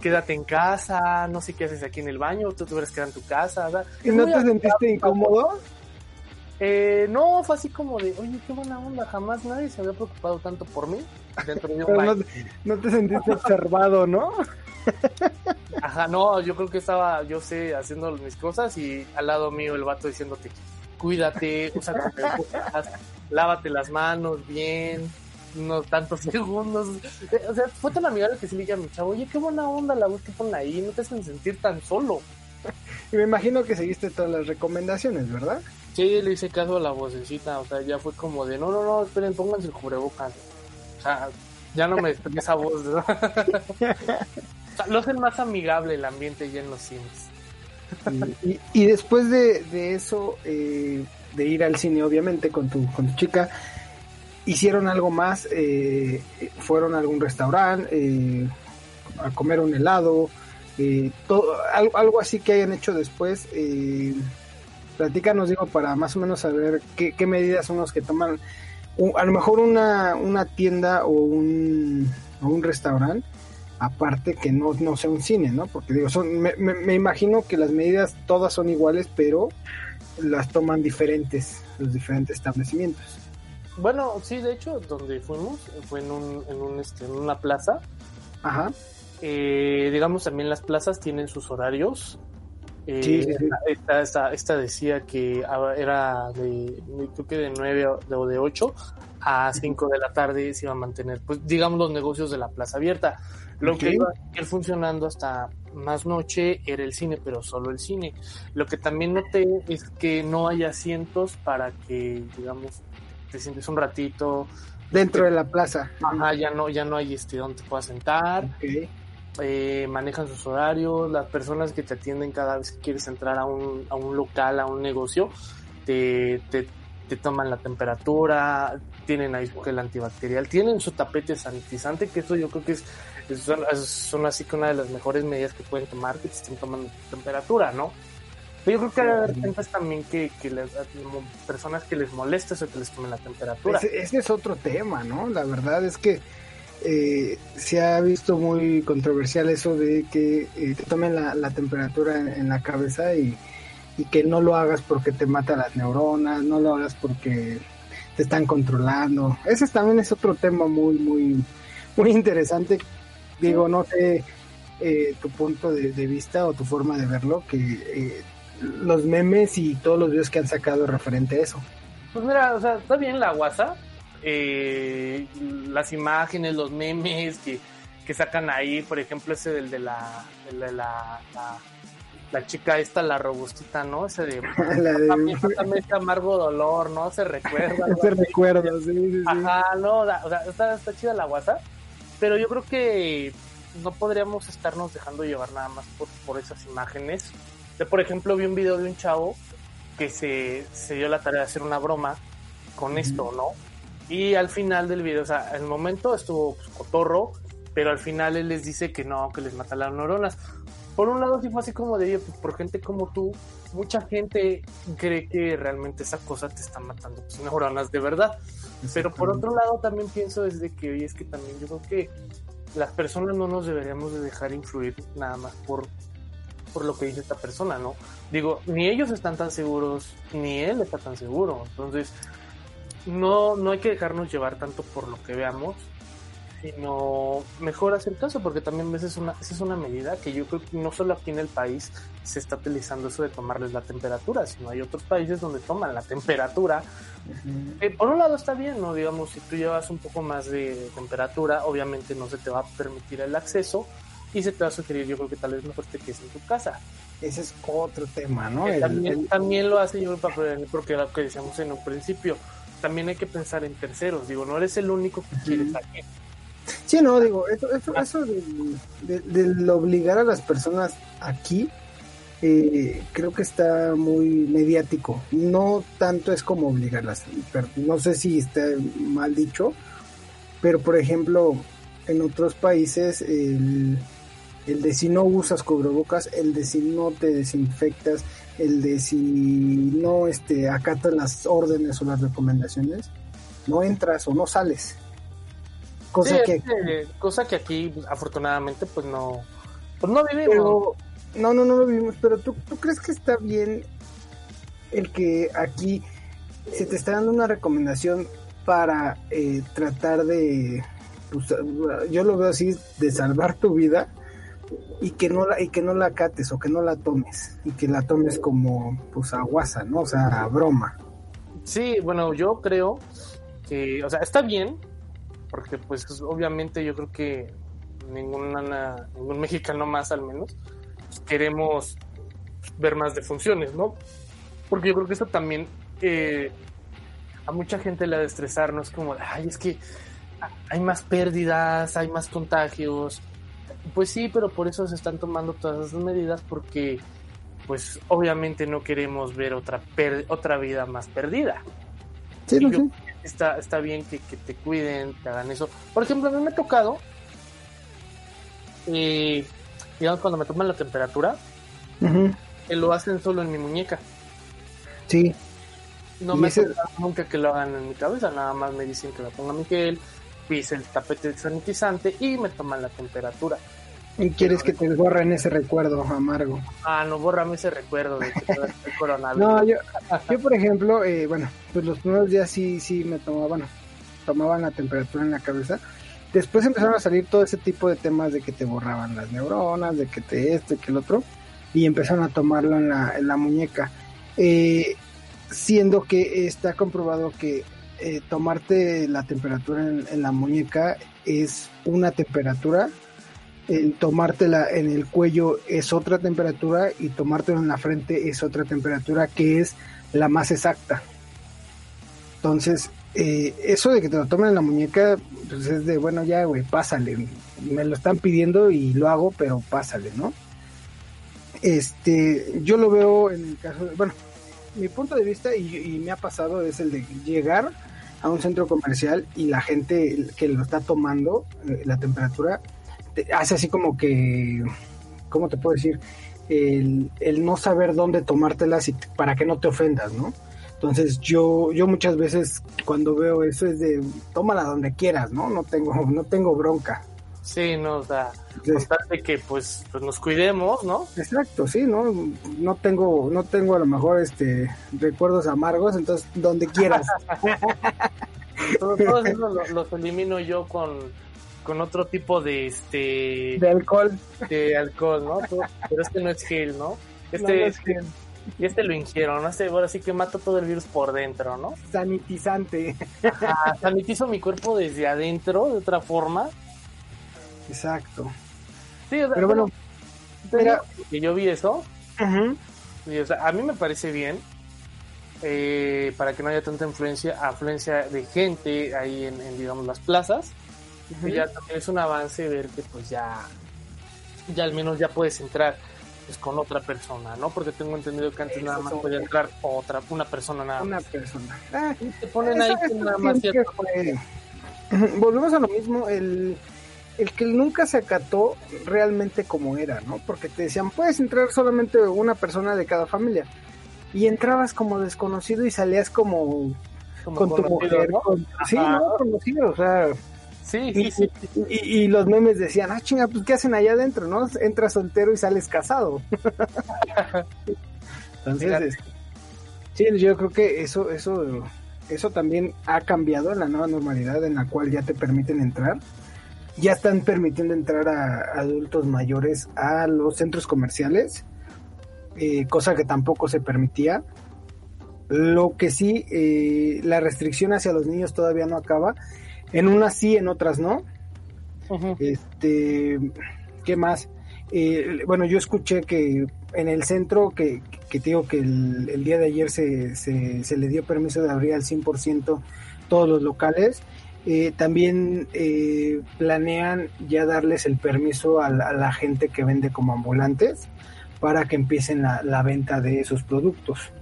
quédate en casa, no sé qué haces aquí en el baño, tú te hubieras quedado en tu casa, ¿verdad? ¿Y no te sentiste incómodo? Eh, no, fue así como de, oye, qué buena onda, jamás nadie se había preocupado tanto por mí dentro de un Pero no, no te sentiste observado, ¿no? Ajá, no, yo creo que estaba, yo sé, haciendo mis cosas y al lado mío el vato diciéndote, cuídate, usa cubrebocas, lávate las manos bien, unos tantos segundos. Eh, O sea, fue tan amigable que sí le dije a mi chavo, oye, qué buena onda la voz que ponen ahí, no te hacen sentir tan solo. Y me imagino que seguiste todas las recomendaciones, ¿verdad? Sí, le hice caso a la vocecita, o sea, ya fue como de, no, no, no, esperen, pónganse el cubrebocas. O sea, ya no me desperté esa voz, ¿no? O sea, lo hacen más amigable el ambiente ya en los cines. Y, y después de, eso, eh, de ir al cine, obviamente, con tu, con tu chica, hicieron algo más, eh, fueron a algún restaurante, eh, a comer un helado, todo, algo, algo así que hayan hecho después. Platícanos, digo, para más o menos saber qué, qué medidas son los que toman. A lo mejor una, una tienda o un, o un restaurante aparte que no, no sea un cine, ¿no? Porque digo, son, me, me- me imagino que las medidas todas son iguales, pero las toman diferentes, los diferentes establecimientos. Bueno, sí, de hecho, donde fuimos fue en, un, en, un, este, en una plaza. Ajá. Eh, digamos, también las plazas tienen sus horarios. Eh, Sí, sí, sí. Esta, esta, esta decía que era de, creo que de 9 o de, o de 8 a 5 de la tarde se iba a mantener, pues digamos, los negocios de la plaza abierta. Lo que iba a ir funcionando hasta más noche era el cine, pero solo el cine. Lo que también noté es que no hay asientos para que, digamos, te sientes un ratito. Dentro de la plaza. Ajá, ya no, ya no hay este donde te puedas sentar. Eh, manejan sus horarios, las personas que te atienden cada vez que quieres entrar a un, a un local, a un negocio, te, te, te toman la temperatura, tienen ahí gel antibacterial, tienen su tapete sanitizante, que eso yo creo que es, son, así que una de las mejores medidas que pueden tomar, que te estén tomando tu temperatura, ¿no? Pero yo creo que hay repente también que, que las personas que les molesta eso que les tomen la temperatura. Ese, ese es otro tema, ¿no? La verdad es que eh, se ha visto muy controversial eso de que eh, te tomen la, temperatura en, la cabeza y, que no lo hagas porque te mata las neuronas, no lo hagas porque te están controlando. Ese también es otro tema muy, muy, muy interesante. Digo, no sé eh, tu punto de, de vista o tu forma de verlo, que eh, los memes y todos los videos que han sacado referente a eso. Pues mira, o sea, está bien la WhatsApp, eh, las imágenes, los memes que, que sacan ahí, por ejemplo, ese del de la, del de la, la, la chica esta, la robustita, ¿no? Ese de de- también, amargo dolor, ¿no? Se recuerda. así. recuerdo, sí, sí, sí. Ajá, no, o sea, está, está chida la WhatsApp, pero yo creo que no podríamos estarnos dejando llevar nada más por, por esas imágenes. Yo, por ejemplo, vi un video de un chavo que se, se dio la tarea de hacer una broma con esto, ¿no? Y al final del video, o sea, el momento estuvo pues, cotorro, pero al final él les dice que no, que les mata las neuronas. Por un lado, sí fue así como de, pues por gente como tú, mucha gente cree que realmente esa cosa te está matando tus neuronas de verdad. Pero por otro lado también pienso desde que, oye, es que también yo creo que las personas no nos deberíamos de dejar influir nada más por, por lo que dice esta persona, ¿no? Digo, ni ellos están tan seguros, ni él está tan seguro. Entonces, no, no hay que dejarnos llevar tanto por lo que veamos, sino mejor hacer caso, porque también ves es una, esa es una medida que yo creo que no solo aquí en el país se está utilizando eso de tomarles la temperatura, sino hay otros países donde toman la temperatura. Eh, por un lado está bien, ¿no? Digamos, si tú llevas un poco más de temperatura, obviamente no se te va a permitir el acceso y se te va a sugerir, yo creo que tal vez mejor te quedes en tu casa. Ese es otro tema, ¿no? también, también lo hace yo porque lo que decíamos en un principio, también hay que pensar en terceros, digo, no eres el único que quiere salir Sí, no, digo, eso, eso, eso de, obligar a las personas aquí, eh, creo que está muy mediático. No tanto es como obligarlas, pero no sé si está mal dicho, pero por ejemplo, en otros países, el, el de si no usas cubrebocas, el de si no te desinfectas, el de si no este, acatas las órdenes o las recomendaciones, no entras o no sales. Cosa que cosa que aquí afortunadamente pues no pues no vivimos. no, no, no lo vivimos, pero ¿tú, ¿tú crees que está bien el que aquí se te está dando una recomendación para eh, tratar de, pues, yo lo veo así, de salvar tu vida y que no la y que no la cates o que no la tomes y que la tomes como pues aguasa, ¿no? O sea, broma. Sí, bueno, yo creo que, o sea, está bien porque pues obviamente yo creo que ninguna, ningún mexicano más al menos queremos ver más defunciones, ¿no? Porque yo creo que eso también eh, a mucha gente le ha de estresar, ¿no? Es como, ay, es que hay más pérdidas, hay más contagios. Pues sí, pero por eso se están tomando todas esas medidas porque pues obviamente no queremos ver otra, otra vida más perdida. Sí, sí está, está bien que, te cuiden, te hagan eso. Por ejemplo, a mí me ha tocado, eh, digamos, cuando me toman la temperatura, que lo hacen solo en mi muñeca. Sí. No me ese... nunca que lo hagan en mi cabeza, nada más me dicen que la ponga Miguel, pise el tapete sanitizante y me toman la temperatura. ¿Y quieres que te borren ese recuerdo amargo? Ah, no, bórrame ese recuerdo de que te coronavirus. no, yo, yo por ejemplo, eh, bueno, pues los primeros días sí, sí me tomaban, tomaban la temperatura en la cabeza. Después empezaron a salir todo ese tipo de temas de que te borraban las neuronas, de que te este, que el otro, y empezaron a tomarlo en la, en la muñeca. Eh, siendo que está comprobado que eh, tomarte la temperatura en, en la muñeca es una temperatura el tomártela en el cuello es otra temperatura y tomártela en la frente es otra temperatura que es la más exacta. Entonces, eh, eso de que te lo tomen en la muñeca, pues es de, bueno, ya, güey, pásale. Me lo están pidiendo y lo hago, pero pásale, ¿no? Este, yo lo veo en el caso de, bueno, mi punto de vista y, me ha pasado es el de llegar a un centro comercial y la gente que lo está tomando, eh, la temperatura, hace así como que, ¿cómo te puedo decir? El, no saber dónde tomártelas y para que no te ofendas, ¿no? Entonces yo, yo muchas veces cuando veo eso es de tómala donde quieras, ¿no? No tengo, no tengo bronca. Sí, no, o sea, de que pues, pues nos cuidemos, ¿no? Exacto, sí, ¿no? No tengo, no tengo a lo mejor este recuerdos amargos, entonces donde quieras. Todos eso los elimino yo con con otro tipo de este de alcohol. de alcohol no pero este no es gel no este es gel. y este lo ingieron no sé ahora sí que mato todo el virus por dentro no sanitizante. Sanitizo mi cuerpo desde adentro de otra forma. Exacto. Sí pero bueno mira. que yo vi eso. A mí me parece bien eh, para que no haya tanta influencia afluencia de gente ahí en, en digamos las plazas ya también es un avance ver que pues ya, ya al menos ya puedes entrar pues con otra persona, ¿no? Porque tengo entendido que antes nada más podía entrar otra, una persona nada Una persona. Ah, te ponen ahí nada más Volvemos a lo mismo, el, el que nunca se acató realmente como era, ¿no? Porque te decían, puedes entrar solamente una persona de cada familia. Y entrabas como desconocido y salías como, con tu mujer. ¿no? Sí, no, conocido, o sea Sí, sí, sí. Y, los memes decían, ah, chinga, pues ¿qué hacen allá adentro, no? Entras soltero y sales casado. Entonces, sí, yo creo que eso, eso, eso también ha cambiado en la nueva normalidad en la cual ya te permiten entrar. Ya están permitiendo entrar a adultos mayores a los centros comerciales, eh, cosa que tampoco se permitía. Lo que sí, eh, la restricción hacia los niños todavía no acaba. En unas sí, en otras no. Este, ¿qué más? Eh, bueno, yo escuché que en el centro, que, que te digo que el, día de ayer se, se, le dio permiso de abrir al 100% todos los locales, eh, también eh, planean ya darles el permiso a la, gente que vende como ambulantes para que empiecen la, venta de esos productos.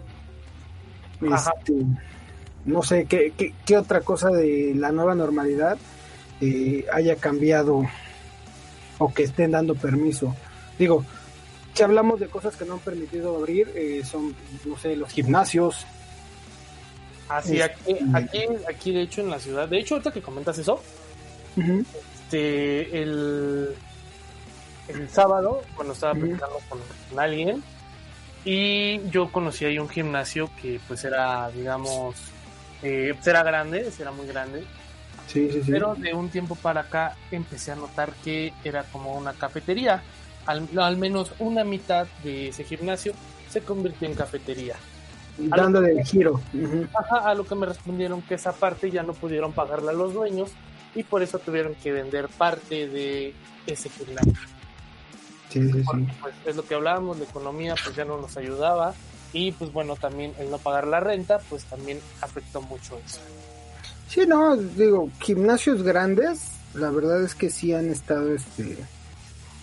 Este, no sé ¿qué, qué, otra cosa de la nueva normalidad eh, haya cambiado o que estén dando permiso. Digo, si hablamos de cosas que no han permitido abrir, eh, son, no sé, los gimnasios. Así, ah, aquí, aquí, aquí, de hecho en la ciudad, de hecho ahorita que comentas eso, este, el, el sábado, cuando estaba platicando con, alguien, y yo conocí ahí un gimnasio que pues era, digamos, eh, pues, era grande, era muy grande, pero de un tiempo para acá empecé a notar que era como una cafetería. Al, menos una mitad de ese gimnasio se convirtió en cafetería. Dándole el giro. a lo que me respondieron que esa parte ya no pudieron pagarla a los dueños y por eso tuvieron que vender parte de ese gimnasio. Sí, sí, pues, es lo que hablábamos, la economía pues ya no nos ayudaba y pues bueno, también el no pagar la renta pues también afectó mucho eso. Sí, no, digo, gimnasios grandes, la verdad es que sí han estado este,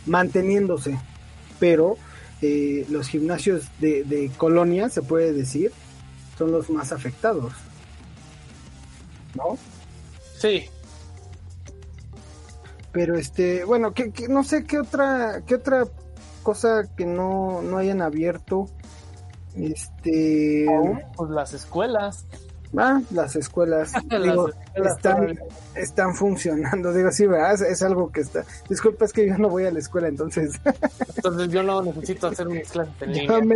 manteniéndose, pero eh, los gimnasios de, de colonia, se puede decir, son los más afectados. ¿No? Sí. Pero este, bueno, que, no sé qué otra, qué otra cosa que no, no hayan abierto. Este. pues las escuelas. Ah, las escuelas, están, están funcionando. Digo, sí, ¿verdad? Es, algo que está. Disculpa, es que yo no voy a la escuela, entonces. entonces yo no necesito hacer mis clases en ya me,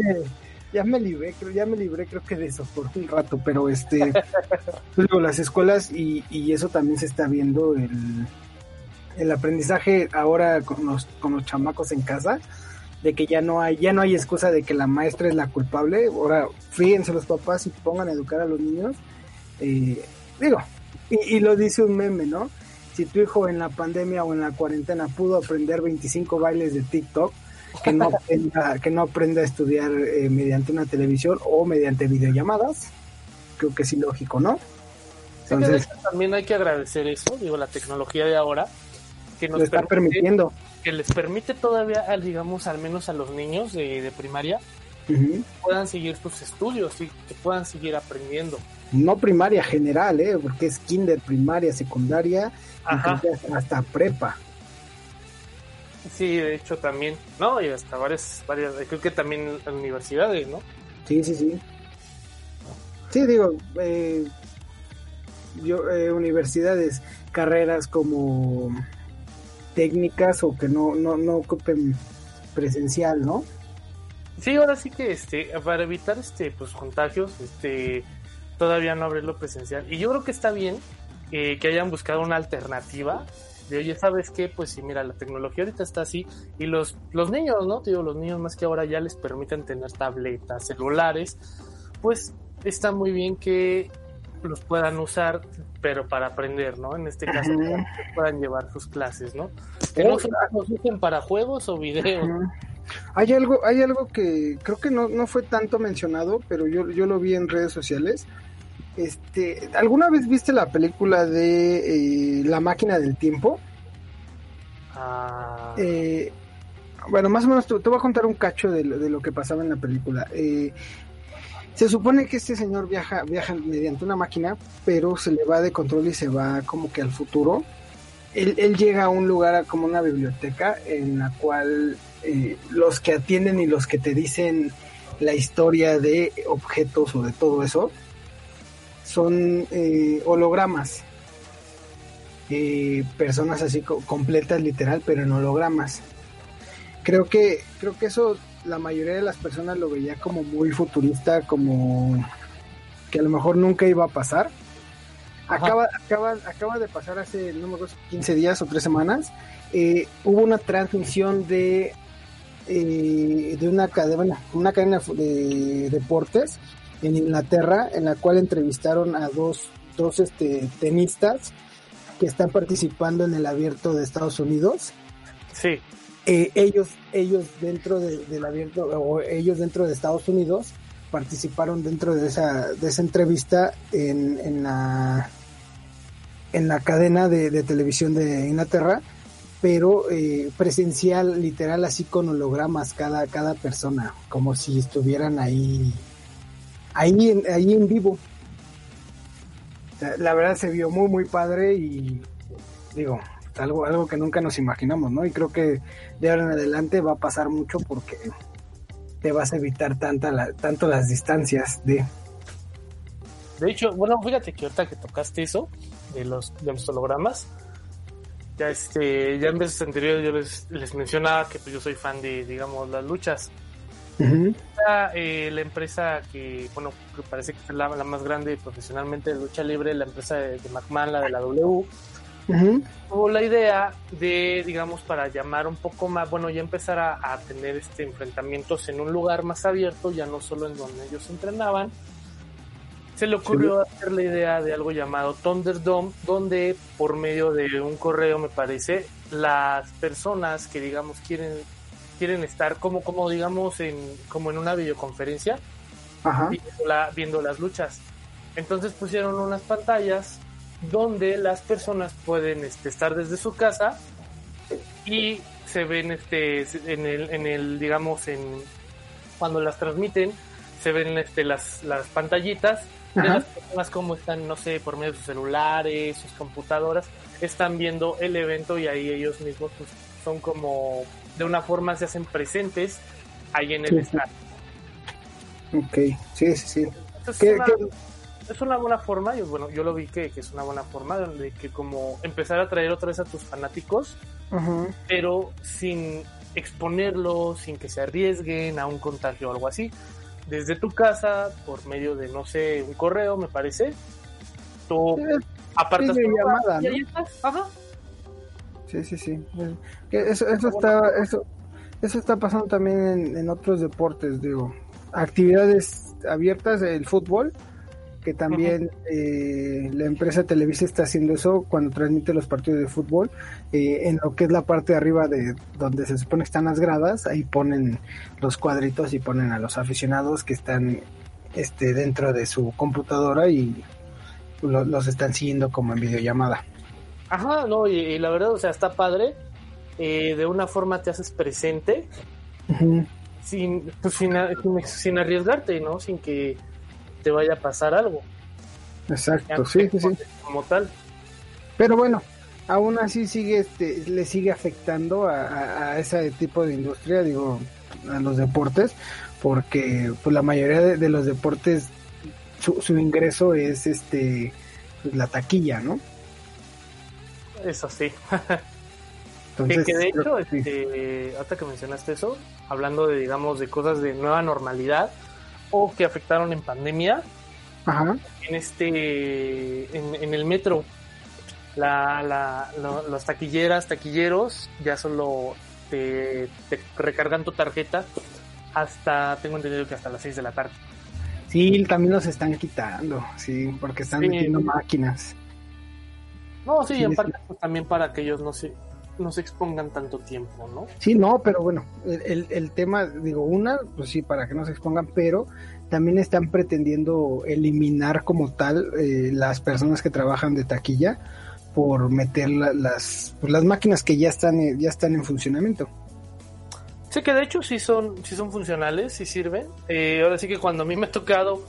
ya me libré, creo, ya me libré, creo que de eso por un rato, pero este. Pues digo, las escuelas y, y eso también se está viendo el, el aprendizaje ahora con los, con los chamacos en casa de que ya no hay, ya no hay excusa de que la maestra es la culpable. Ahora, fíjense los papás y pongan a educar a los niños. Eh, digo, y, lo dice un meme, ¿no? Si tu hijo en la pandemia o en la cuarentena pudo aprender 25 bailes de TikTok, que no aprenda, que no aprenda a estudiar eh, mediante una televisión o mediante videollamadas, creo que es ilógico, ¿no? Entonces, también hay que agradecer eso, digo, la tecnología de ahora, que nos está permitiendo que les permite todavía, digamos, al menos a los niños de, primaria, puedan seguir sus estudios y que puedan seguir aprendiendo. No primaria general, ¿eh? porque es kinder, primaria, secundaria, hasta prepa. Sí, de hecho también, no, y hasta varias, varias, creo que también universidades, ¿no? Sí, sí, sí. Sí, digo, eh, yo, eh, universidades, carreras como técnicas o que no, no, no ocupen presencial, ¿no? Sí, ahora sí que este, para evitar este pues contagios, este todavía no abrirlo presencial. Y yo creo que está bien eh, que hayan buscado una alternativa de oye, ¿sabes qué? Pues sí, mira, la tecnología ahorita está así y los, los niños, ¿no? Te digo, los niños más que ahora ya les permiten tener tabletas, celulares, pues está muy bien que los puedan usar, pero para aprender, ¿no? En este caso, que puedan llevar sus clases, ¿no? Que no se los usen para juegos o videos. Hay algo, hay algo que creo que no, no fue tanto mencionado, pero yo, yo lo vi en redes sociales. Este, ¿alguna vez viste la película de eh, La máquina del tiempo? Ah. Eh, bueno, más o menos te, voy a contar un cacho de, de lo que pasaba en la película. Eh, se supone que este señor viaja, viaja mediante una máquina, pero se le va de control y se va como que al futuro. Él, llega a un lugar como una biblioteca en la cual eh, los que atienden y los que te dicen la historia de objetos o de todo eso son eh, hologramas. eh, personas así completas literal, pero en hologramas. Creo que, creo que eso la mayoría de las personas lo veía como muy futurista, como que a lo mejor nunca iba a pasar. Acaba, acaba, acaba de pasar hace, no me acuerdo, 15 días o 3 semanas. Eh, hubo una transmisión de, eh, de una cadena, una cadena de deportes en Inglaterra, en la cual entrevistaron a dos, dos este, tenistas que están participando en el abierto de Estados Unidos. Sí. Eh, ellos, ellos dentro del abierto, o ellos dentro de Estados Unidos, participaron dentro de esa, de esa entrevista en, en la en la cadena de, televisión de Inglaterra, pero eh, presencial, literal, así con hologramas cada, cada persona, como si estuvieran ahí, ahí, ahí en vivo. La verdad se vio muy, muy padre y digo, algo, algo que nunca nos imaginamos, ¿no? Y creo que de ahora en adelante va a pasar mucho porque te vas a evitar tanta la, tanto las distancias de... De hecho, bueno, fíjate que ahorita que tocaste eso de los, de los hologramas, ya este, ya en veces anteriores yo les, mencionaba que pues yo soy fan de, digamos, las luchas. Eh, la, empresa que, bueno, que parece que es la, más grande profesionalmente de lucha libre, la empresa de, de McMahon, la de la W, Hubo la idea de, digamos, para llamar un poco más, bueno, ya empezar a, tener este enfrentamientos en un lugar más abierto, ya no solo en donde ellos entrenaban. Se le ocurrió hacer la idea de algo llamado Thunderdome, donde por medio de un correo, me parece, las personas que, digamos, quieren quieren estar como, como digamos, en, como en una videoconferencia, viendo las luchas. Entonces pusieron unas pantallas donde las personas pueden este, estar desde su casa y se ven este en el, en el digamos en cuando las transmiten se ven este las, las pantallitas de las personas como están no sé por medio de sus celulares sus computadoras están viendo el evento y ahí ellos mismos pues, son como de una forma se hacen presentes ahí en el estadio. Ok sí sí sí es una buena forma, yo, bueno, yo lo vi que, es una buena forma de que como empezar a traer otra vez a tus fanáticos, pero sin exponerlos, sin que se arriesguen a un contagio o algo así. Desde tu casa, por medio de, no sé, un correo, me parece, tú apartas tu llamada, y Ajá. Sí, sí, sí. Eso, eso, está, eso, eso está pasando también en, en otros deportes, digo. Actividades abiertas, el fútbol, que también eh, la empresa Televisa está haciendo eso cuando transmite los partidos de fútbol, eh, en lo que es la parte de arriba de donde se supone que están las gradas, ahí ponen los cuadritos y ponen a los aficionados que están este dentro de su computadora y los están siguiendo como en videollamada. Ajá, no, y, la verdad, o sea, está padre. Eh, de una forma te haces presente sin, pues, sin, sin arriesgarte, ¿no? Sin que te vaya a pasar algo. Exacto, sí, sí, sí. Como tal. Pero bueno, aún así sigue, este, le sigue afectando a, ese tipo de industria, digo, a los deportes, porque pues la mayoría de, los deportes su, su, ingreso es este pues, la taquilla, ¿no? Eso sí. Entonces, que, de hecho, este, hasta que mencionaste eso, hablando de, digamos, de cosas de nueva normalidad, o que afectaron en pandemia. En este, en, el metro, la, la, las taquilleras, taquilleros, ya solo te, recargan tu tarjeta hasta, tengo entendido que hasta las 6 de la tarde. Sí, también los están quitando, sí, porque están metiendo máquinas. No, sí, en parte pues, también para que ellos no se, no se expongan tanto tiempo, ¿no? Sí, no, pero bueno, el, el tema, digo, una, pues sí, para que no se expongan, pero también están pretendiendo eliminar como tal eh, las personas que trabajan de taquilla por meter las, pues, las máquinas que ya están, eh, ya están en funcionamiento. Sí, que de hecho sí son, sí son funcionales, sí sirven. Eh, ahora sí que cuando a mí me ha tocado,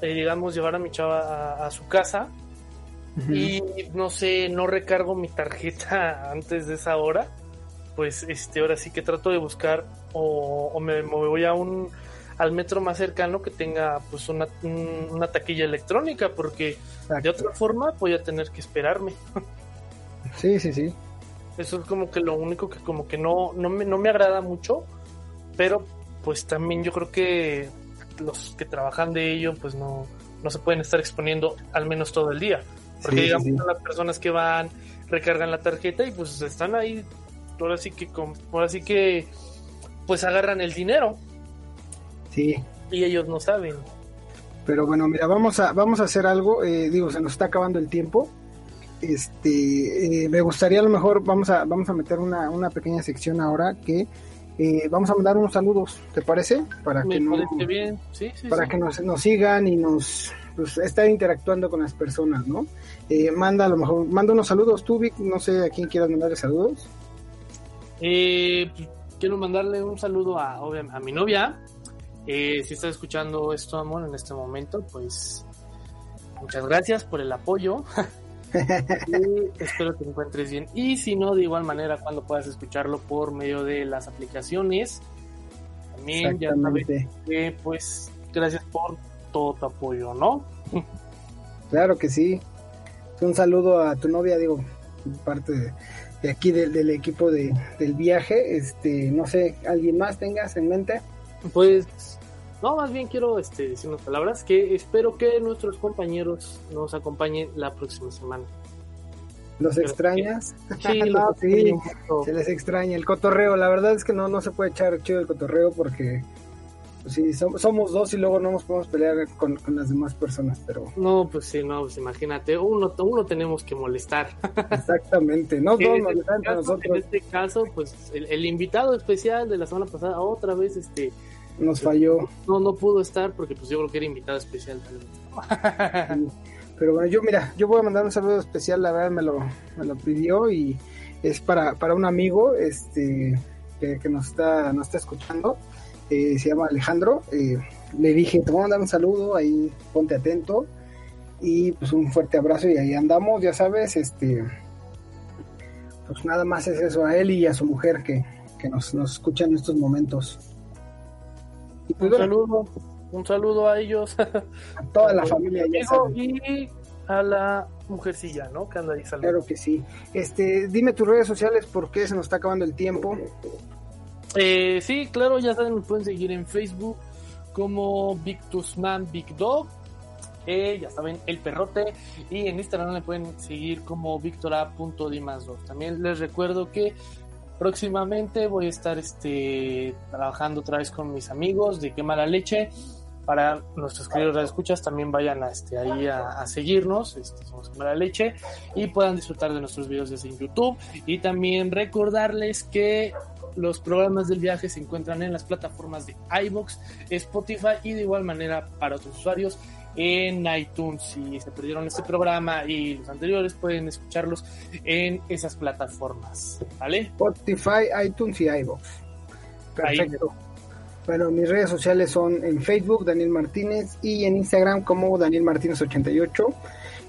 digamos, llevar a mi chava a su casa, y no sé, no recargo mi tarjeta antes de esa hora, pues este ahora sí que trato de buscar o, me, voy a un al metro más cercano que tenga pues una, una taquilla electrónica porque de otra forma voy a tener que esperarme. Sí, sí, sí. Eso es como que lo único que como que no, no, me, no me agrada mucho, pero pues también yo creo que los que trabajan de ello pues no, no se pueden estar exponiendo al menos todo el día. Porque digamos las personas que van, recargan la tarjeta y pues están ahí, ahora sí que, ahora sí que pues agarran el dinero. Sí. Y ellos no saben. Pero bueno, mira, vamos a, vamos a hacer algo, eh, digo, se nos está acabando el tiempo este eh, me gustaría a lo mejor vamos a vamos a meter una, una pequeña sección ahora que eh, vamos a mandar unos saludos te parece para que bien. para que nos, nos, sigan y nos pues, estén interactuando con las personas no eh, manda a lo mejor manda unos saludos tú Vic no sé a quién quieras mandarle saludos pues, quiero mandarle un saludo a, a mi novia si estás escuchando esto amor en este momento pues muchas gracias por el apoyo espero que te encuentres bien. Y si no, de igual manera, cuando puedas escucharlo por medio de las aplicaciones, también ya sabes que, pues, gracias por todo tu apoyo, ¿no? claro que sí. Un saludo a tu novia, digo, parte de, aquí del equipo de, del viaje. Este, no sé, ¿alguien más tengas en mente? Pues no, más bien quiero este, decir unas palabras que espero que nuestros compañeros nos acompañen la próxima semana. ¿Los extrañas? Sí, no, sí, se les extraña el cotorreo. La verdad es que no, no se puede echar chido el cotorreo porque pues sí, somos, dos y luego no nos podemos pelear con, las demás personas, pero... No, pues sí, no, pues imagínate, uno, uno tenemos que molestar. Exactamente, no todos molestan este nosotros. En este caso, pues el, el, invitado especial de la semana pasada, otra vez, este, nos falló. No, no pudo estar porque pues yo creo que era invitado especial Pero bueno, yo mira, yo voy a mandar un saludo especial, la verdad me lo, me lo pidió y es para, para un amigo este que, nos está nos está escuchando, eh, se llama Alejandro, eh, le dije, te voy a mandar un saludo, ahí ponte atento y pues un fuerte abrazo y ahí andamos, ya sabes, este pues nada más es eso a él y a su mujer que, que nos, nos escuchan en estos momentos. Un saludo, un saludo a ellos. A toda la familia Y a la mujercilla, ¿no? Que anda ahí Claro que sí. Este, dime tus redes sociales porque se nos está acabando el tiempo. Eh, sí, claro, ya saben, me pueden seguir en Facebook como Victusman Big Dog. Eh, ya saben, el perrote. Y en Instagram me pueden seguir como victora.dimas2. También les recuerdo que próximamente voy a estar este, trabajando otra vez con mis amigos de Quema la Leche. Para nuestros queridos escuchas también vayan a, este, ahí a, seguirnos, este, somos Quema la Leche, y puedan disfrutar de nuestros videos desde YouTube. Y también recordarles que los programas del viaje se encuentran en las plataformas de iBox, Spotify y de igual manera para otros usuarios en iTunes. Si se perdieron este programa y los anteriores, pueden escucharlos en esas plataformas. ¿Vale? Spotify, iTunes y iVoox. Perfecto. Bueno, mis redes sociales son en Facebook, Daniel Martínez, y en Instagram como Daniel Martínez 88.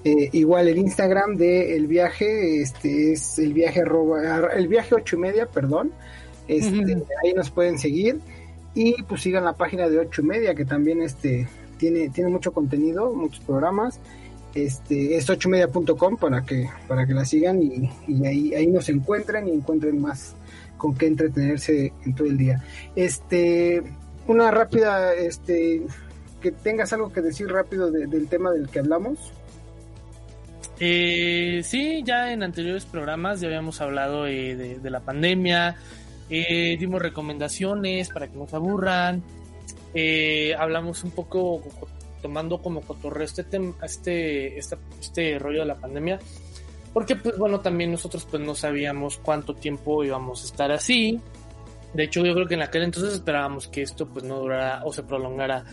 Eh, igual el Instagram de el viaje, este es el viaje el viaje ocho y media, perdón. Este, ahí nos pueden seguir y pues sigan la página de ocho y media que también este tiene, tiene mucho contenido, muchos programas. Este, es 8media.com para que, para que la sigan y, ahí, ahí nos encuentren y encuentren más con qué entretenerse en todo el día. Este, una rápida, este, que tengas algo que decir rápido del tema del que hablamos. Eh, sí, ya en anteriores programas ya habíamos hablado eh, de, la pandemia, eh, dimos recomendaciones para que no se aburran, eh, hablamos un poco tomando como cotorreo este este, este, este rollo de la pandemia, porque pues bueno, también nosotros pues no sabíamos cuánto tiempo íbamos a estar así. De hecho, yo creo que en aquel entonces esperábamos que esto pues no durara o se prolongara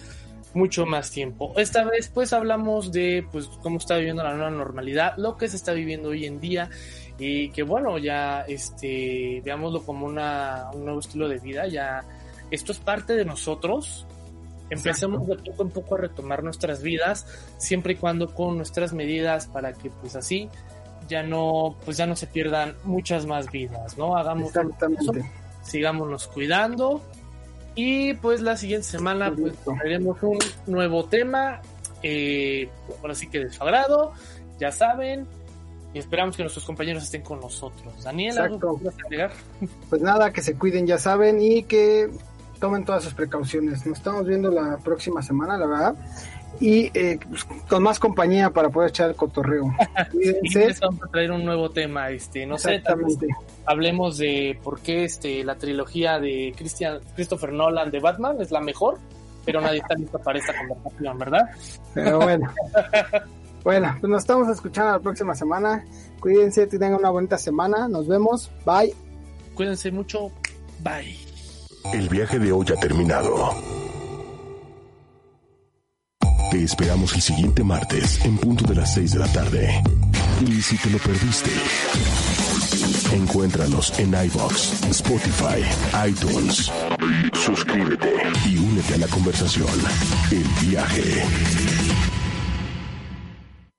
mucho más tiempo. Esta vez pues hablamos de pues cómo está viviendo la nueva normalidad, lo que se está viviendo hoy en día y que bueno, ya este veámoslo como una, un nuevo estilo de vida, ya esto es parte de nosotros. Empecemos de poco en poco a retomar nuestras vidas, siempre y cuando con nuestras medidas para que pues así ya no, pues ya no se pierdan muchas más vidas, ¿no? Hagamos eso, sigámonos cuidando y pues la siguiente semana pues tendremos un nuevo tema, eh, ahora sí que de su agrado, ya saben, y esperamos que nuestros compañeros estén con nosotros. Daniel, ¿algo que Pues nada, que se cuiden, ya saben, y que tomen todas sus precauciones. Nos estamos viendo la próxima semana, la verdad. Y eh, pues, con más compañía para poder echar el cotorreo. Cuídense. vamos a traer un nuevo tema, este, no sé, hablemos de por qué este, la trilogía de Christian, Christopher Nolan de Batman es la mejor, pero nadie está listo para esta conversación, ¿verdad? Pero bueno. bueno, pues nos estamos escuchando la próxima semana. Cuídense, tengan una bonita semana. Nos vemos. Bye. Cuídense mucho. Bye. El viaje de hoy ha terminado. Te esperamos el siguiente martes en punto de las 6 de la tarde. Y si te lo perdiste, encuéntranos en iBox, Spotify, iTunes. Suscríbete y únete a la conversación. El viaje